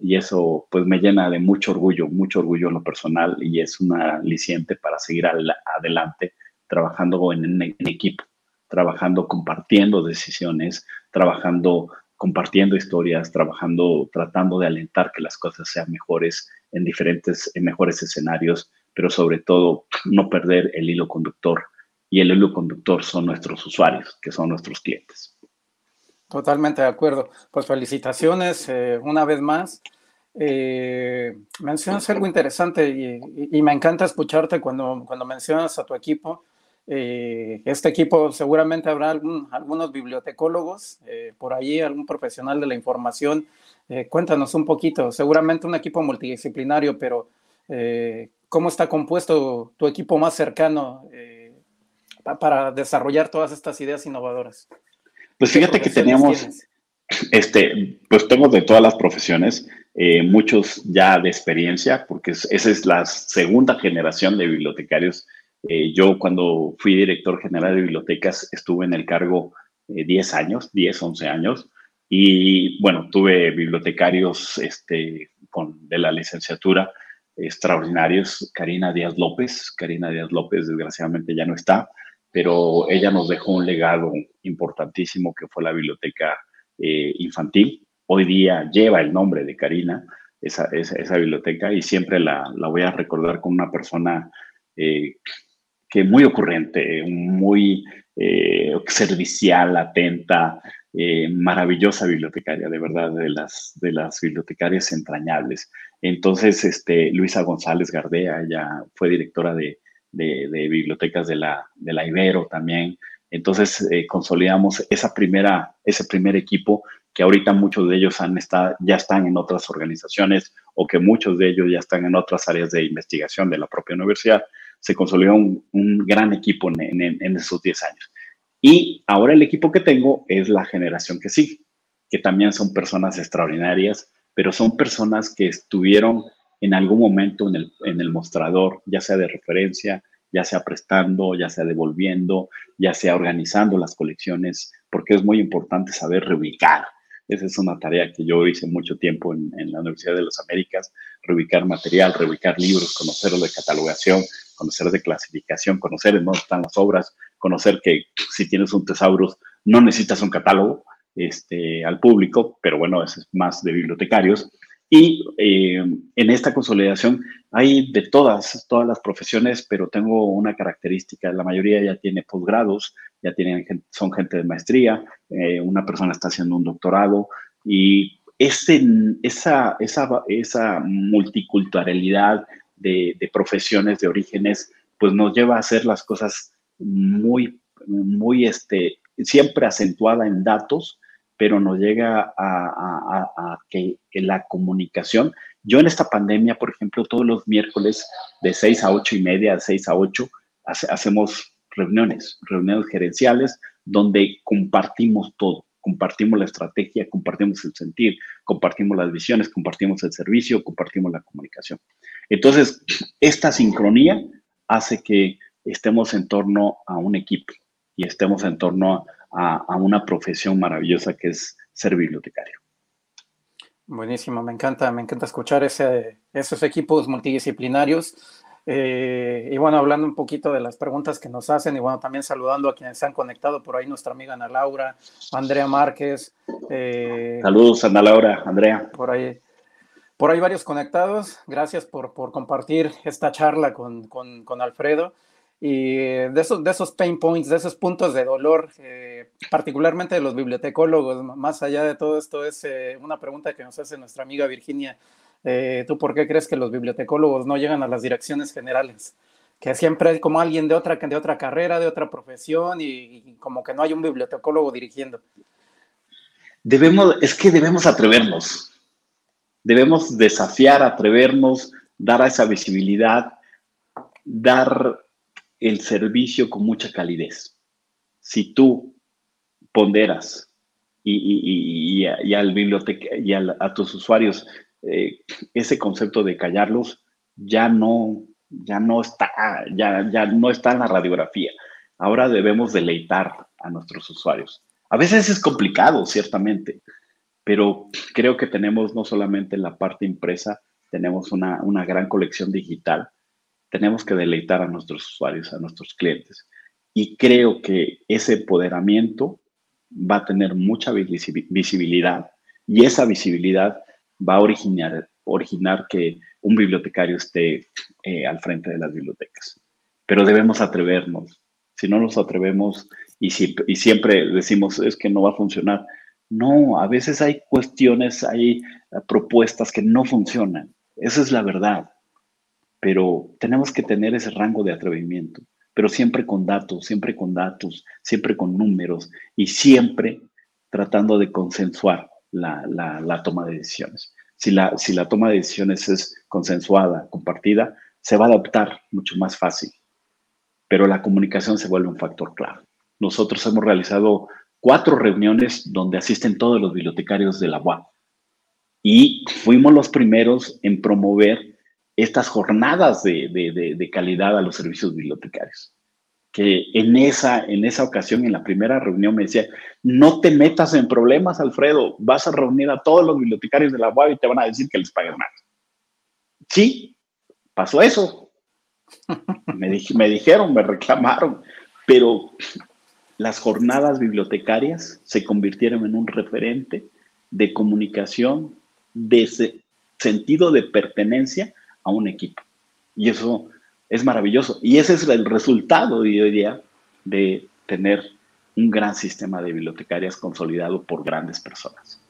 y eso pues me llena de mucho orgullo, mucho orgullo en lo personal y es una aliciente para seguir adelante trabajando en, equipo, trabajando compartiendo decisiones, trabajando compartiendo historias, trabajando, tratando de alentar que las cosas sean mejores en diferentes, en mejores escenarios, pero sobre todo no perder el hilo conductor. Y el hilo conductor son nuestros usuarios, que son nuestros clientes. Totalmente de acuerdo. Pues felicitaciones eh, una vez más. Eh, mencionas algo interesante y, y, me encanta escucharte cuando, cuando mencionas a tu equipo eh, este equipo seguramente habrá algunos bibliotecólogos eh, por allí, algún profesional de la información. Eh, cuéntanos un poquito, seguramente un equipo multidisciplinario, pero ¿cómo está compuesto tu equipo más cercano para desarrollar todas estas ideas innovadoras? Pues fíjate que teníamos, este, pues tengo de todas las profesiones, muchos ya de experiencia, porque esa es la segunda generación de bibliotecarios eh, yo cuando fui director general de bibliotecas estuve en el cargo 10 eh, años, 10, 11 años, y bueno, tuve bibliotecarios este, con, de la licenciatura, extraordinarios. Karina Díaz López, Karina Díaz López desgraciadamente ya no está, pero ella nos dejó un legado importantísimo que fue la biblioteca eh, infantil. Hoy día lleva el nombre de Karina, esa, esa, biblioteca, y siempre la, la, voy a recordar con una persona eh, muy ocurrente, muy eh, servicial, atenta, eh, maravillosa bibliotecaria, de verdad, de las, de las bibliotecarias entrañables. Entonces, este, Luisa González Gardea, ella fue directora de, bibliotecas de la, de la Ibero también. Entonces, eh, consolidamos esa primera, ese primer equipo que ahorita muchos de ellos han estado, ya están en otras organizaciones o que muchos de ellos ya están en otras áreas de investigación de la propia universidad se consolidó un, gran equipo en, esos 10 años. Y ahora el equipo que tengo es la generación que sigue, que también son personas extraordinarias, pero son personas que estuvieron en algún momento en el, en el mostrador, ya sea de referencia, ya sea prestando, ya sea devolviendo, ya sea organizando las colecciones, porque es muy importante saber reubicar. Esa es una tarea que yo hice mucho tiempo en, la Universidad de las Américas, reubicar material, reubicar libros, conocerlo de catalogación, conocer de clasificación, conocer en dónde están las obras, conocer que si tienes un tesaurus no necesitas un catálogo este, al público, pero bueno, es más de bibliotecarios. Y eh, en esta consolidación hay de todas, todas las profesiones, pero tengo una característica, la mayoría ya tiene posgrados, ya tienen, son gente de maestría, eh, una persona está haciendo un doctorado y ese, esa, esa, esa multiculturalidad de, profesiones, de orígenes, pues nos lleva a hacer las cosas muy, muy, este, siempre acentuada en datos, pero nos llega a, que, la comunicación, yo en esta pandemia, por ejemplo, todos los miércoles de 6 a 8 y media, de 6 a 8, hacemos reuniones, reuniones gerenciales, donde compartimos todo compartimos la estrategia, compartimos el sentir, compartimos las visiones, compartimos el servicio, compartimos la comunicación. Entonces, esta sincronía hace que estemos en torno a un equipo y estemos en torno a, una profesión maravillosa que es ser bibliotecario. Buenísimo, me encanta, me encanta escuchar ese, esos equipos multidisciplinarios eh, y bueno, hablando un poquito de las preguntas que nos hacen y bueno, también saludando a quienes se han conectado por ahí, nuestra amiga Ana Laura, Andrea Márquez. Eh, Saludos, Ana Laura, Andrea. Por ahí, por ahí varios conectados. Gracias por, por compartir esta charla con, con, con, Alfredo. Y de esos, de esos pain points, de esos puntos de dolor, eh, particularmente de los bibliotecólogos, más allá de todo esto, es una pregunta que nos hace nuestra amiga Virginia eh, ¿Tú por qué crees que los bibliotecólogos no llegan a las direcciones generales? Que siempre hay como alguien de otra, de otra carrera, de otra profesión y, como que no hay un bibliotecólogo dirigiendo. Debemos, es que debemos atrevernos. Debemos desafiar, atrevernos, dar a esa visibilidad, dar el servicio con mucha calidez. Si tú ponderas y, al biblioteca y a tus usuarios eh, ese concepto de callarlos ya no, ya no está, ya, ya no está en la radiografía. Ahora debemos deleitar a nuestros usuarios. A veces es complicado, ciertamente, pero creo que tenemos no solamente la parte impresa, tenemos una, una gran colección digital. Tenemos que deleitar a nuestros usuarios, a nuestros clientes. Y creo que ese empoderamiento va a tener mucha visibilidad y esa visibilidad va a originar, originar que un bibliotecario esté eh, al frente de las bibliotecas. Pero debemos atrevernos. Si no nos atrevemos y, y siempre decimos es que no va a funcionar, no, a veces hay cuestiones, hay eh, propuestas que no funcionan. Esa es la verdad. Pero tenemos que tener ese rango de atrevimiento, pero siempre con datos, siempre con datos, siempre con números y siempre tratando de consensuar la, toma de decisiones. Si la, si la toma de decisiones es consensuada, compartida, se va a adaptar mucho más fácil, pero la comunicación se vuelve un factor clave. Nosotros hemos realizado cuatro reuniones donde asisten todos los bibliotecarios de la UAP y fuimos los primeros en promover estas jornadas de calidad a los servicios bibliotecarios que en esa, en esa ocasión, en la primera reunión, me decía, no te metas en problemas, Alfredo, vas a reunir a todos los bibliotecarios de la UAB y te van a decir que les paguen más. Sí, pasó eso. Me, me dijeron, me reclamaron, pero las jornadas bibliotecarias se convirtieron en un referente de comunicación, de sentido de pertenencia a un equipo. Y eso es maravilloso. Y ese es el resultado, hoy día, de tener un gran sistema de bibliotecarias consolidado por grandes personas.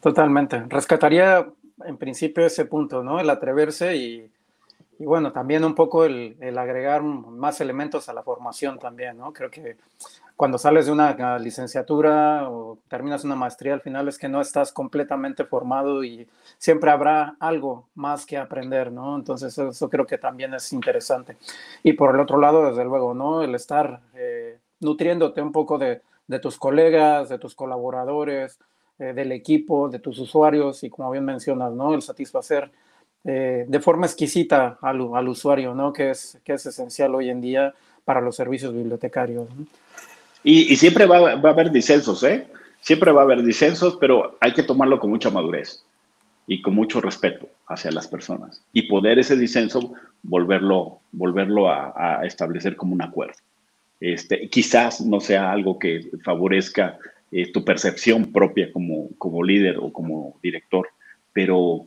Totalmente. Rescataría en principio ese punto, ¿no? El atreverse y, bueno, también un poco el, agregar más elementos a la formación también, ¿no? Creo que cuando sales de una licenciatura o terminas una maestría, al final es que no estás completamente formado y siempre habrá algo más que aprender, ¿no? Entonces eso creo que también es interesante. Y por el otro lado, desde luego, ¿no? El estar eh, nutriéndote un poco de, de tus colegas, de tus colaboradores, eh, del equipo, de tus usuarios y como bien mencionas, ¿no? El satisfacer eh, de forma exquisita al, al, usuario, ¿no? Que es, que es esencial hoy en día para los servicios bibliotecarios. Y, y, siempre va, va, a haber disensos, ¿eh? Siempre va a haber disensos, pero hay que tomarlo con mucha madurez y con mucho respeto hacia las personas y poder ese disenso volverlo, volverlo a, a establecer como un acuerdo. Este, quizás no sea algo que favorezca eh, tu percepción propia como, como líder o como director, pero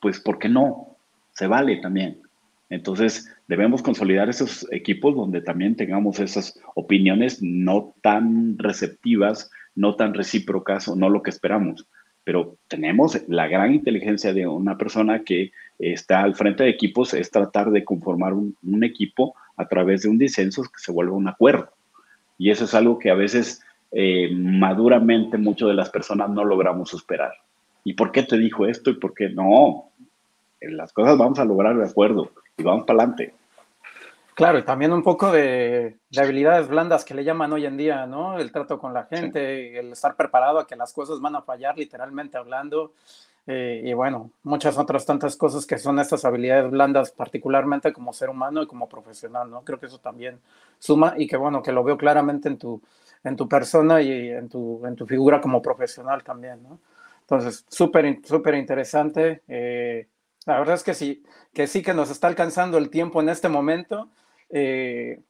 pues, ¿por qué no? Se vale también. Entonces, debemos consolidar esos equipos donde también tengamos esas opiniones no tan receptivas, no tan recíprocas o no lo que esperamos. Pero tenemos la gran inteligencia de una persona que está al frente de equipos, es tratar de conformar un, equipo a través de un disenso que se vuelva un acuerdo. Y eso es algo que a veces eh, maduramente muchas de las personas no logramos superar. ¿Y por qué te dijo esto y por qué no? Las cosas vamos a lograr de acuerdo y vamos para adelante. Claro, y también un poco de, habilidades blandas que le llaman hoy en día, ¿no? El trato con la gente, el estar preparado a que las cosas van a fallar, literalmente hablando. Eh, y bueno, muchas otras tantas cosas que son estas habilidades blandas, particularmente como ser humano y como profesional, ¿no? Creo que eso también suma y que bueno, que lo veo claramente en tu, en tu persona y en tu, en tu figura como profesional también, ¿no? Entonces, súper, súper interesante. Eh, la verdad es que sí, que sí que nos está alcanzando el tiempo en este momento. Eh,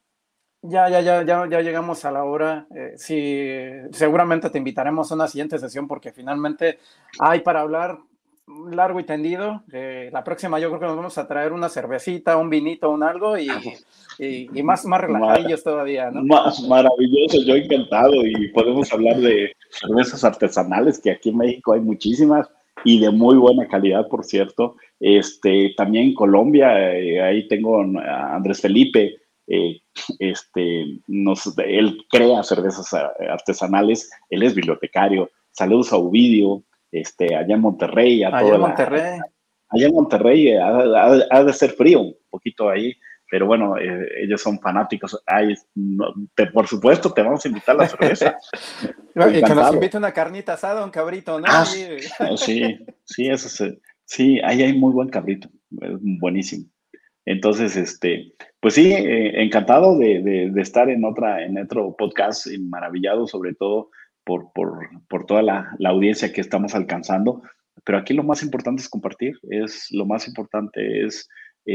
ya, ya, ya, ya, ya llegamos a la hora. Eh, sí, seguramente te invitaremos a una siguiente sesión porque finalmente hay para hablar largo y tendido. Eh, la próxima yo creo que nos vamos a traer una cervecita, un vinito, un algo y, y, más, más relajadillos todavía, ¿no? Más maravilloso, yo encantado y podemos hablar de cervezas artesanales que aquí en México hay muchísimas y de muy buena calidad, por cierto. Este, también en Colombia, eh, ahí tengo a Andrés Felipe, eh, este, nos, él crea cervezas artesanales, él es bibliotecario. Saludos a Ovidio, este, allá en Monterrey. A allá en Monterrey. allá en Monterrey ha, de ser frío un poquito ahí, pero bueno, eh, ellos son fanáticos. por supuesto, te vamos a invitar a la cerveza. y que nos invite una carnita asada, un cabrito, ¿no? Ah, sí, sí, eso sí, ahí hay muy buen cabrito, buenísimo. Entonces, este, pues sí, eh, encantado de, de, estar en otra, en otro podcast, y maravillado sobre todo por, por, por toda la, la, audiencia que estamos alcanzando. Pero aquí lo más importante es compartir, es lo más importante es,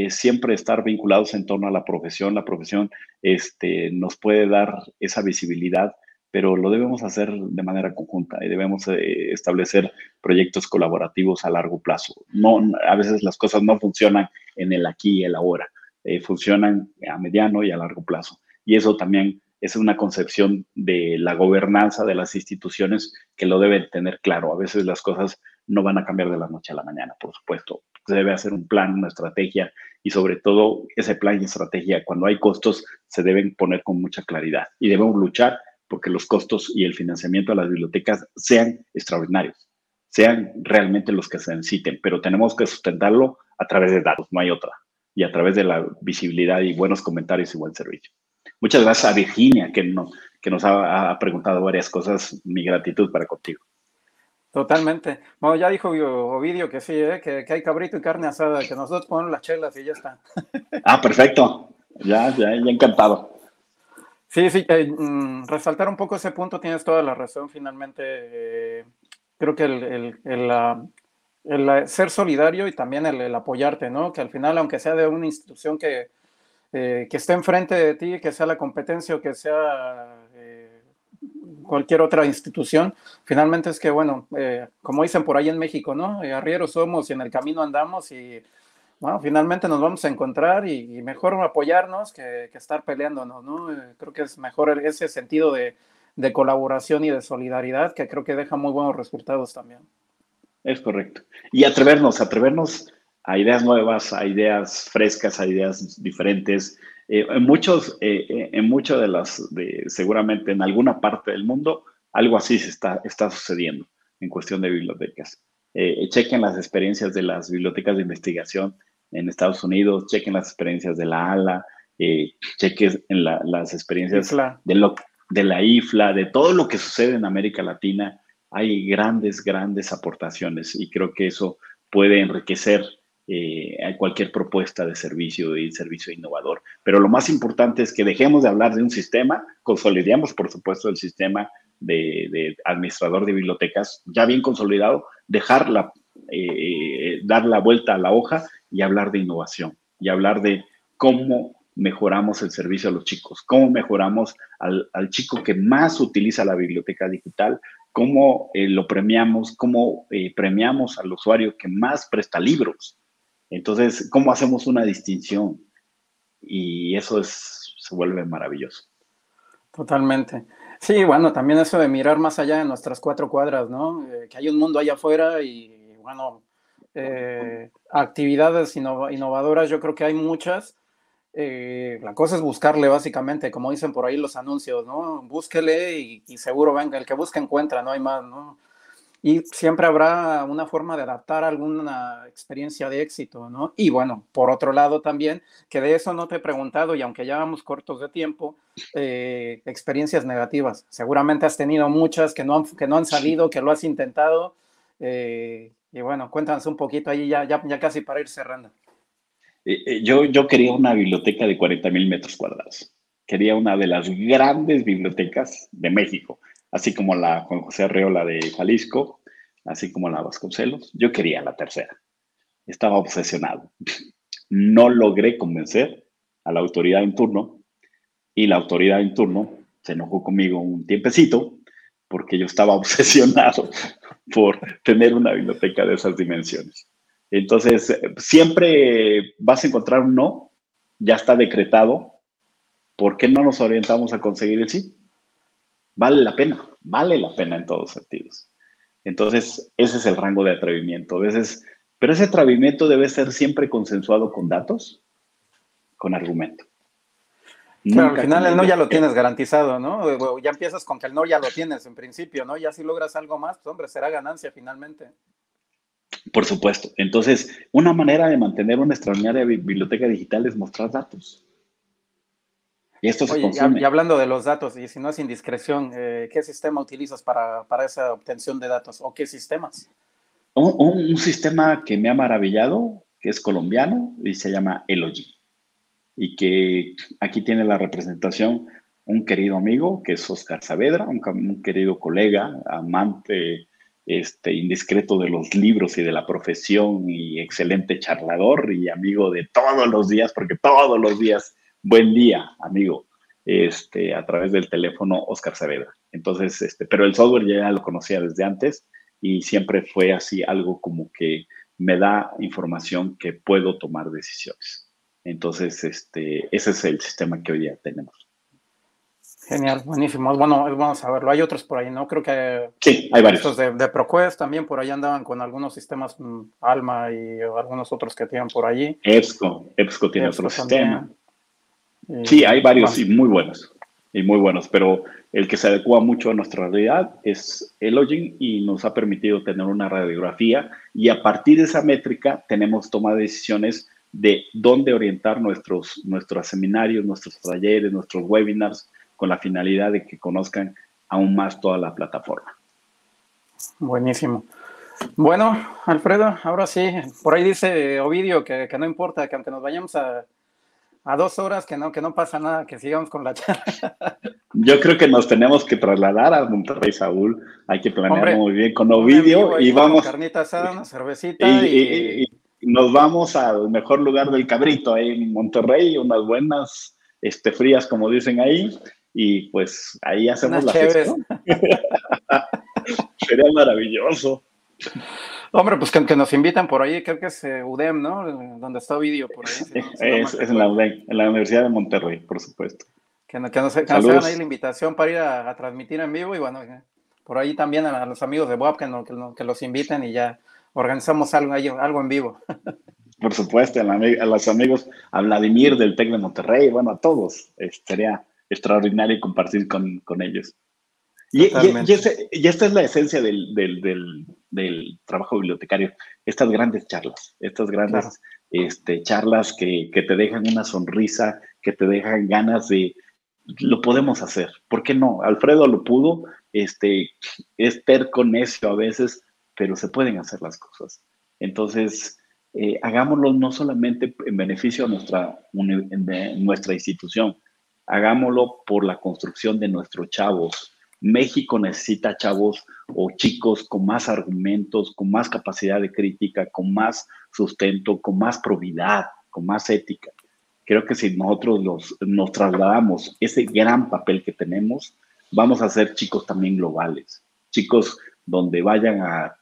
siempre estar vinculados en torno a la profesión. La profesión este, nos puede dar esa visibilidad, pero lo debemos hacer de manera conjunta y debemos eh, establecer proyectos colaborativos a largo plazo. No, a veces las cosas no funcionan en el aquí y el ahora, eh, funcionan a mediano y a largo plazo. Y eso también es una concepción de la gobernanza de las instituciones que lo deben tener claro. A veces las cosas no van a cambiar de la noche a la mañana, por supuesto. Se debe hacer un plan, una estrategia y sobre todo ese plan y estrategia, cuando hay costos, se deben poner con mucha claridad y debemos luchar porque los costos y el financiamiento de las bibliotecas sean extraordinarios, sean realmente los que se necesiten, pero tenemos que sustentarlo a través de datos, no hay otra, y a través de la visibilidad y buenos comentarios y buen servicio. Muchas gracias a Virginia, que, no, que nos ha, preguntado varias cosas. Mi gratitud para contigo. Totalmente. Bueno, ya dijo Ovidio que sí, ¿eh? que, hay cabrito y carne asada, que nosotros ponemos las chelas y ya está. Ah, perfecto. Ya, ya, ya encantado. Sí, sí, eh, mm, resaltar un poco ese punto, tienes toda la razón. Finalmente, eh, creo que el, el, el ser solidario y también el, apoyarte, ¿no? Que al final, aunque sea de una institución que, eh, que esté enfrente de ti, que sea la competencia o que sea eh, cualquier otra institución, finalmente es que, bueno, eh, como dicen por ahí en México, ¿no? arrieros somos y en el camino andamos y, bueno, finalmente nos vamos a encontrar y, mejor apoyarnos que, que, estar peleándonos, ¿no? creo que es mejor ese sentido de, de colaboración y de solidaridad que creo que deja muy buenos resultados también. Es correcto. Y atrevernos, atrevernos a ideas nuevas, a ideas frescas, a ideas diferentes. Eh, en muchos, eh, eh, en mucho de las, de, seguramente en alguna parte del mundo, algo así se está, está sucediendo en cuestión de bibliotecas. chequen las experiencias de las bibliotecas de investigación en Estados Unidos, chequen las experiencias de la ALA, chequen las experiencias de, lo, de la IFLA, de todo lo que sucede en América Latina hay grandes, grandes aportaciones y creo que eso puede enriquecer eh, cualquier propuesta de servicio y servicio innovador. Pero lo más importante es que dejemos de hablar de un sistema, consolidemos, por supuesto, el sistema de, administrador de bibliotecas ya bien consolidado, dejarla, eh, dar la vuelta a la hoja y hablar de innovación y hablar de cómo mejoramos el servicio a los chicos, cómo mejoramos al, al chico que más utiliza la biblioteca digital, cómo eh, lo premiamos, cómo eh, premiamos al usuario que más presta libros. Entonces, ¿cómo hacemos una distinción? Y eso es, se vuelve maravilloso. Totalmente. Sí, bueno, también eso de mirar más allá de nuestras cuatro cuadras, ¿no? Eh, que hay un mundo allá afuera y, bueno, actividades innovadoras, yo creo que hay muchas eh, la cosa es buscarle básicamente, como dicen por ahí los anuncios, ¿no? Búsquele y, seguro venga, el que busca encuentra, no hay más, ¿no? Y siempre habrá una forma de adaptar alguna experiencia de éxito, ¿no? Y bueno, por otro lado también, que de eso no te he preguntado y aunque ya vamos cortos de tiempo, eh, experiencias negativas. Seguramente has tenido muchas que no han, que no han salido, que lo has intentado. Eh, y bueno, cuéntanos un poquito ahí ya, ya, ya casi para ir cerrando. Eh, yo, yo quería una biblioteca de 40 mil metros cuadrados. Quería una de las grandes bibliotecas de México, así como la Juan José Arreola de Jalisco, así como la Vasconcelos. Yo quería la tercera. Estaba obsesionado. No logré convencer a la autoridad en turno y la autoridad en turno se enojó conmigo un tiempecito porque yo estaba obsesionado por tener una biblioteca de esas dimensiones. Entonces, siempre vas a encontrar un no, ya está decretado. ¿Por qué no nos orientamos a conseguir el sí? Vale la pena, vale la pena en todos sentidos. Entonces, ese es el rango de atrevimiento. A veces, pero ese atrevimiento debe ser siempre consensuado con datos, con argumento. Claro, al final el no ya lo tienes garantizado, ¿no? Ya empiezas con que el no ya lo tienes en principio, ¿no? Ya si logras algo más, pues hombre, será ganancia finalmente. Por supuesto. Entonces, una manera de mantener una extraordinaria biblioteca digital es mostrar datos. Y esto se consume. Y, hablando de los datos, y si no es indiscreción, eh, ¿qué sistema utilizas para, esa obtención de datos o qué sistemas? Un, sistema que me ha maravillado, que es colombiano y se llama Elogy. Y que aquí tiene la representación un querido amigo, que es Oscar Saavedra, un querido colega, amante este, indiscreto de los libros y de la profesión y excelente charlador y amigo de todos los días, porque todos los días, buen día, amigo, este, a través del teléfono Oscar Saavedra. Entonces, este, pero el software ya lo conocía desde antes y siempre fue así algo como que me da información que puedo tomar decisiones. Entonces, este, ese es el sistema que hoy día tenemos. Genial, buenísimo. Bueno, vamos a verlo. Hay otros por ahí, ¿no? Creo que. Sí, hay varios. Estos de, de ProQuest también por ahí andaban con algunos sistemas mm, Alma y algunos otros que tienen por allí. EBSCO, EBSCO tiene otro sistema. Sí, hay varios y muy buenos. Y muy buenos, pero el que se adecua mucho a nuestra realidad es el Login y nos ha permitido tener una radiografía y a partir de esa métrica tenemos toma de decisiones de dónde orientar nuestros, nuestros seminarios, nuestros talleres, nuestros webinars, con la finalidad de que conozcan aún más toda la plataforma. Buenísimo. Bueno, Alfredo, ahora sí, por ahí dice Ovidio que, no importa, que aunque nos vayamos a, a dos horas que no, que no pasa nada, que sigamos con la charla. Yo creo que nos tenemos que trasladar a Monterrey, Saúl. Hay que planear muy bien con Ovidio y vamos. Carnita asada, una cervecita y, nos vamos al mejor lugar del cabrito ahí en Monterrey, unas buenas este, frías, como dicen ahí, y pues ahí hacemos la gestión. Sería maravilloso. Hombre, pues que, nos invitan por ahí, creo que es eh, UDEM, ¿no? Donde está vídeo por ahí. es, en la UDEM, en la Universidad de Monterrey, por supuesto. Que, nos, que nos hagan ahí la invitación para ir a, transmitir en vivo y bueno, eh, por ahí también a, los amigos de Bob que, que, los inviten y ya organizamos algo, algo en vivo. Por supuesto, a, los amigos, a Vladimir del TEC de Monterrey, bueno, a todos. Sería extraordinario compartir con, con ellos. Y, esta es la esencia del, del, trabajo bibliotecario, estas grandes charlas, estas grandes este, charlas que, que, te dejan una sonrisa, que te dejan ganas de, lo podemos hacer, ¿por qué no? Alfredo lo pudo, este, es terco necio a veces, pero se pueden hacer las cosas. Entonces, eh, hagámoslo no solamente en beneficio de nuestra, de nuestra institución, hagámoslo por la construcción de nuestros chavos, México necesita chavos o chicos con más argumentos, con más capacidad de crítica, con más sustento, con más probidad, con más ética. Creo que si nosotros nos trasladamos ese gran papel que tenemos, vamos a ser chicos también globales, chicos donde vayan a,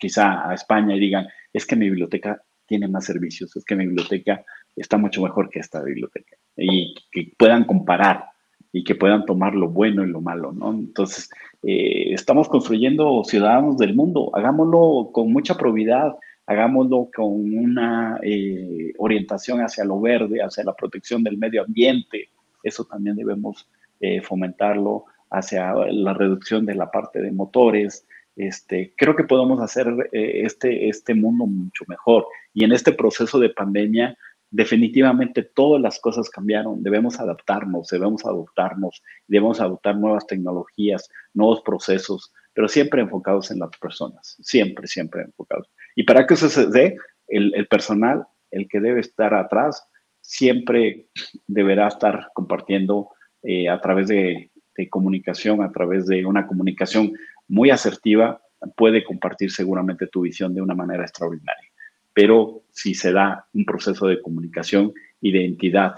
quizá a España y digan, es que mi biblioteca tiene más servicios, es que mi biblioteca está mucho mejor que esta biblioteca. Y que puedan comparar y que puedan tomar lo bueno y lo malo, ¿no? Entonces, eh, estamos construyendo ciudadanos del mundo, hagámoslo con mucha probidad, hagámoslo con una eh, orientación hacia lo verde, hacia la protección del medio ambiente, eso también debemos eh, fomentarlo, hacia la reducción de la parte de motores, este, creo que podemos hacer este, este mundo mucho mejor. Y en este proceso de pandemia, definitivamente todas las cosas cambiaron, debemos adaptarnos, debemos adoptarnos, debemos adoptar nuevas tecnologías, nuevos procesos, pero siempre enfocados en las personas, siempre, siempre enfocados. Y para que eso se dé, el, personal, el que debe estar atrás, siempre deberá estar compartiendo eh, a través de, de comunicación, a través de una comunicación muy asertiva, puede compartir seguramente tu visión de una manera extraordinaria pero si se da un proceso de comunicación y de entidad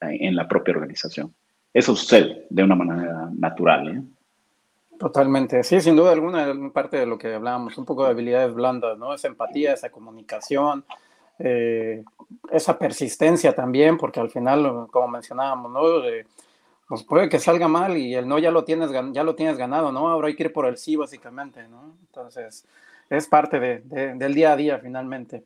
en la propia organización. Eso sucede de una manera natural. ¿eh? Totalmente, sí, sin duda alguna, parte de lo que hablábamos, un poco de habilidades blandas, ¿no? Esa empatía, esa comunicación, eh, esa persistencia también, porque al final, como mencionábamos, ¿no? pues puede que salga mal y el no ya lo tienes, ya lo tienes ganado, ¿no? Ahora hay que ir por el sí, básicamente, ¿no? Entonces, es parte de, del día a día finalmente.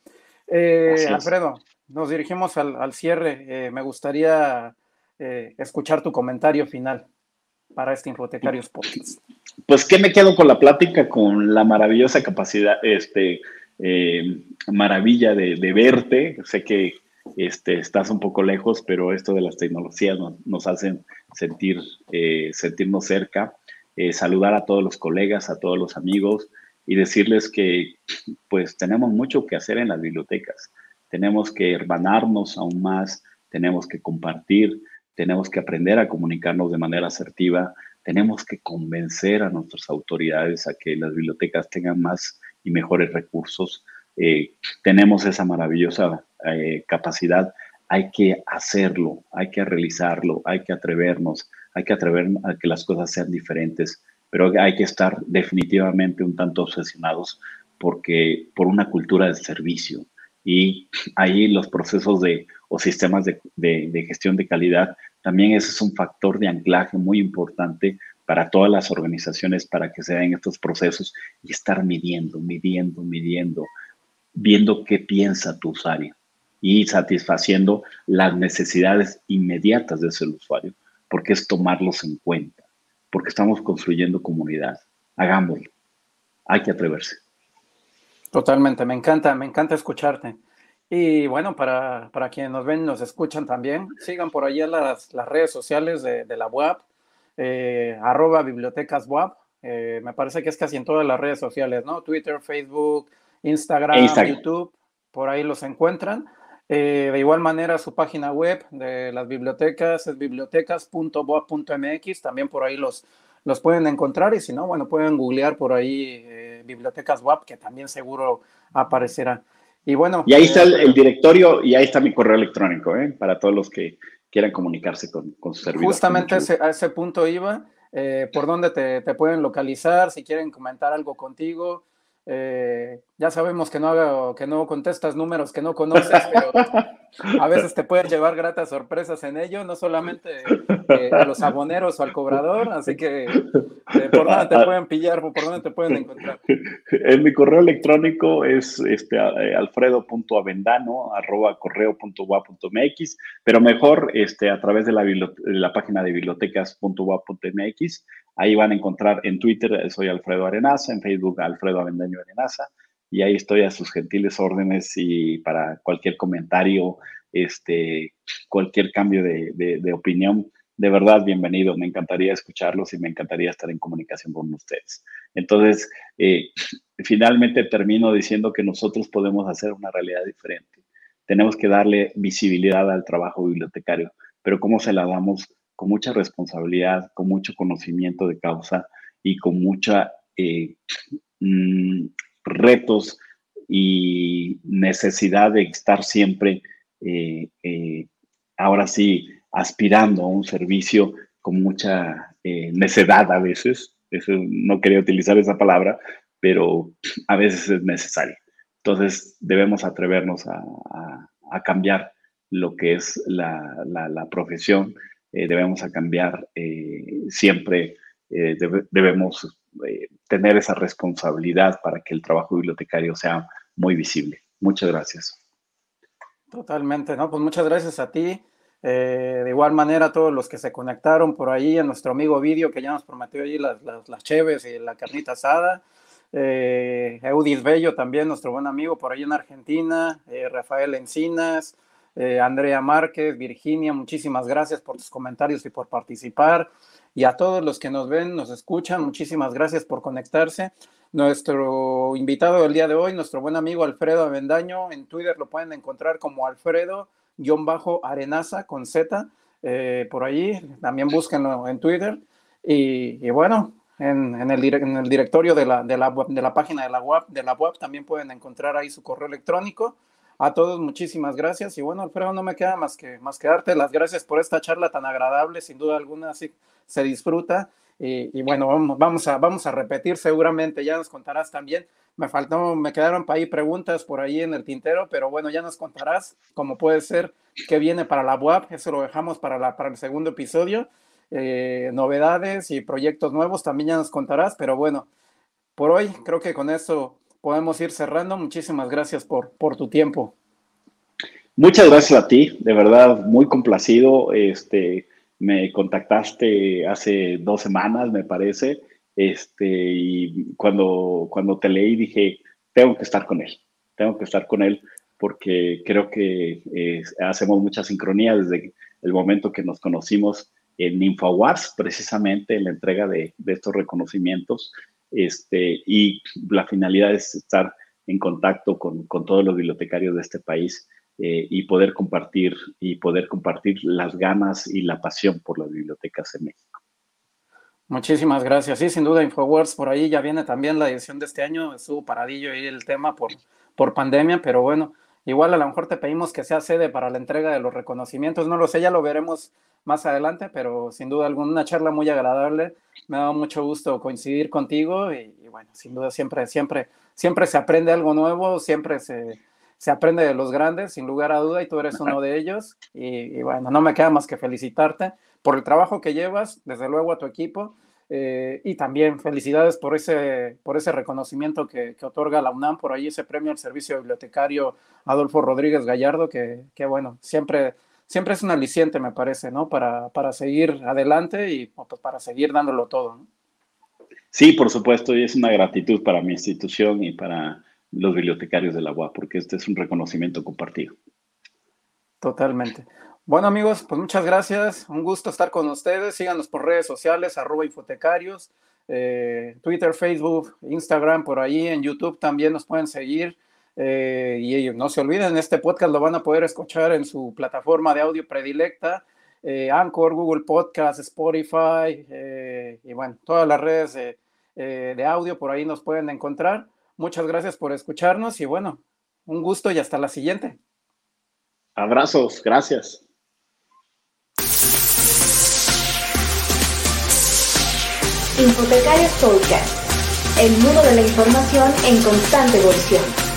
Eh, Alfredo, nos dirigimos al, cierre. Eh, me gustaría eh, escuchar tu comentario final para este Infotecarios Podcast. Pues que me quedo con la plática, con la maravillosa capacidad, este, maravilla de, verte. Sé que este, estás un poco lejos, pero esto de las tecnologías nos, nos hacen sentir, sentirnos cerca. saludar a todos los colegas, a todos los amigos, y decirles que pues tenemos mucho que hacer en las bibliotecas. Tenemos que hermanarnos aún más, tenemos que compartir, tenemos que aprender a comunicarnos de manera asertiva, tenemos que convencer a nuestras autoridades a que las bibliotecas tengan más y mejores recursos. Eh, tenemos esa maravillosa eh, capacidad, hay que hacerlo, hay que realizarlo, hay que atrevernos, hay que atrevernos a que las cosas sean diferentes pero hay que estar definitivamente un tanto obsesionados porque, por una cultura de servicio. Y ahí los procesos de, o sistemas de, de, gestión de calidad, también es un factor de anclaje muy importante para todas las organizaciones para que se den estos procesos y estar midiendo, midiendo, midiendo, viendo qué piensa tu usuario y satisfaciendo las necesidades inmediatas de ese usuario, porque es tomarlos en cuenta porque estamos construyendo comunidad. Hagámoslo. Hay que atreverse. Totalmente, me encanta, me encanta escucharte. Y bueno, para, para quienes nos ven, nos escuchan también, sigan por allá las, las redes sociales de, de la web, eh, arroba bibliotecas web. Eh, me parece que es casi en todas las redes sociales, ¿no? Twitter, Facebook, Instagram, YouTube, por ahí los encuentran. Eh, de igual manera, su página web de las bibliotecas es bibliotecas.boa.mx. También por ahí los, los pueden encontrar y si no, bueno, pueden googlear por ahí eh, bibliotecas WAP, que también seguro aparecerá. Y bueno. Y ahí está el, directorio y ahí está mi correo electrónico, ¿eh? para todos los que quieran comunicarse con, con su servidor. Justamente a ese punto iba. Eh, por dónde te, te, pueden localizar, si quieren comentar algo contigo, eh, ya sabemos que no, que no contestas números que no conoces, pero a veces te pueden llevar gratas sorpresas en ello, no solamente eh, a los aboneros o al cobrador, así que eh, por dónde te pueden pillar, por dónde te pueden encontrar. En mi correo electrónico es este, alfredo.avendano arroba correo.ua.mx, pero mejor este, a través de la, de la página de bibliotecas.ua.mx Ahí van a encontrar en Twitter, soy Alfredo Arenaza, en Facebook, Alfredo Avendaño Arenaza, y ahí estoy a sus gentiles órdenes y para cualquier comentario, este, cualquier cambio de, opinión, de verdad, bienvenido. Me encantaría escucharlos y me encantaría estar en comunicación con ustedes. Entonces, eh, finalmente termino diciendo que nosotros podemos hacer una realidad diferente. Tenemos que darle visibilidad al trabajo bibliotecario, pero ¿cómo se la damos? Con mucha responsabilidad, con mucho conocimiento de causa y con mucha eh, mm, retos y necesidad de estar siempre, eh, eh, ahora sí, aspirando a un servicio con mucha necedad a veces. Eso, no quería utilizar esa palabra, pero a veces es necesario. Entonces debemos atrevernos a, cambiar lo que es la, profesión debemos a cambiar eh, siempre, eh, debemos tener esa responsabilidad para que el trabajo bibliotecario sea muy visible. Muchas gracias. Totalmente, ¿no? Pues muchas gracias a ti. de igual manera a todos los que se conectaron por ahí, a nuestro amigo Vidio que ya nos prometió allí las, las, las cheves y la carnita asada. Eudis Bello también, nuestro buen amigo por ahí en Argentina. Rafael Encinas. Eh, Andrea Márquez, Virginia, muchísimas gracias por tus comentarios y por participar. Y a todos los que nos ven, nos escuchan, muchísimas gracias por conectarse. Nuestro invitado del día de hoy, nuestro buen amigo Alfredo Avendaño, en Twitter lo pueden encontrar como Alfredo-Arenaza con Z, eh, por ahí, también búsquenlo en Twitter. Y, bueno, en, el, directorio de la, de la, de la página de la, web, de la web también pueden encontrar ahí su correo electrónico a todos muchísimas gracias. Y bueno, Alfredo, no me queda más que, más que darte las gracias por esta charla tan agradable, sin duda alguna, sí, se disfruta. Y, bueno, vamos, vamos, a, vamos a repetir. Seguramente, ya nos contarás también. Me faltó, me quedaron para ahí preguntas por ahí en el tintero, pero bueno, ya nos contarás cómo puede ser que viene para la web, eso lo dejamos para, la, para el segundo episodio. Eh, novedades y proyectos nuevos también ya nos contarás, pero bueno, por hoy creo que con eso podemos ir cerrando. Muchísimas gracias por, por tu tiempo. Muchas gracias a ti, de verdad, muy complacido. Este, me contactaste hace dos semanas, me parece, este, y cuando, cuando te leí dije, tengo que estar con él, tengo que estar con él porque creo que eh, hacemos mucha sincronía desde el momento que nos conocimos en InfoWars, precisamente en la entrega de, de estos reconocimientos este, y la finalidad es estar en contacto con, con todos los bibliotecarios de este país eh, y poder compartir y poder compartir las ganas y la pasión por las bibliotecas en México. Muchísimas gracias. Sí, sin duda, Infowars por ahí ya viene también la edición de este año. Estuvo paradillo ahí el tema por, por pandemia, pero bueno, igual a lo mejor te pedimos que sea sede para la entrega de los reconocimientos. No lo sé, ya lo veremos más adelante, pero sin duda alguna una charla muy agradable. Me ha dado mucho gusto coincidir contigo y, bueno, sin duda siempre, siempre, siempre se aprende algo nuevo, siempre se, se, aprende de los grandes, sin lugar a duda, y tú eres uno de ellos. Y, bueno, no me queda más que felicitarte por el trabajo que llevas, desde luego a tu equipo. Eh, y también felicidades por ese, por ese reconocimiento que, que, otorga la UNAM, por ahí ese premio al servicio bibliotecario Adolfo Rodríguez Gallardo, que, que bueno, siempre siempre es un aliciente, me parece, ¿no? Para, para seguir adelante y pues, para seguir dándolo todo, ¿no? Sí, por supuesto, y es una gratitud para mi institución y para los bibliotecarios de la UAP, porque este es un reconocimiento compartido. Totalmente. Bueno, amigos, pues muchas gracias. Un gusto estar con ustedes. Síganos por redes sociales, arroba infotecarios, eh, Twitter, Facebook, Instagram, por ahí, en YouTube también nos pueden seguir. Eh, y no se olviden, este podcast lo van a poder escuchar en su plataforma de audio predilecta, eh, Anchor, Google Podcast, Spotify, y bueno, todas las redes de audio por ahí nos pueden encontrar. Muchas gracias por escucharnos y bueno, un gusto y hasta la siguiente. Abrazos, gracias. Infotecarios Podcast, el mundo de la información en constante evolución.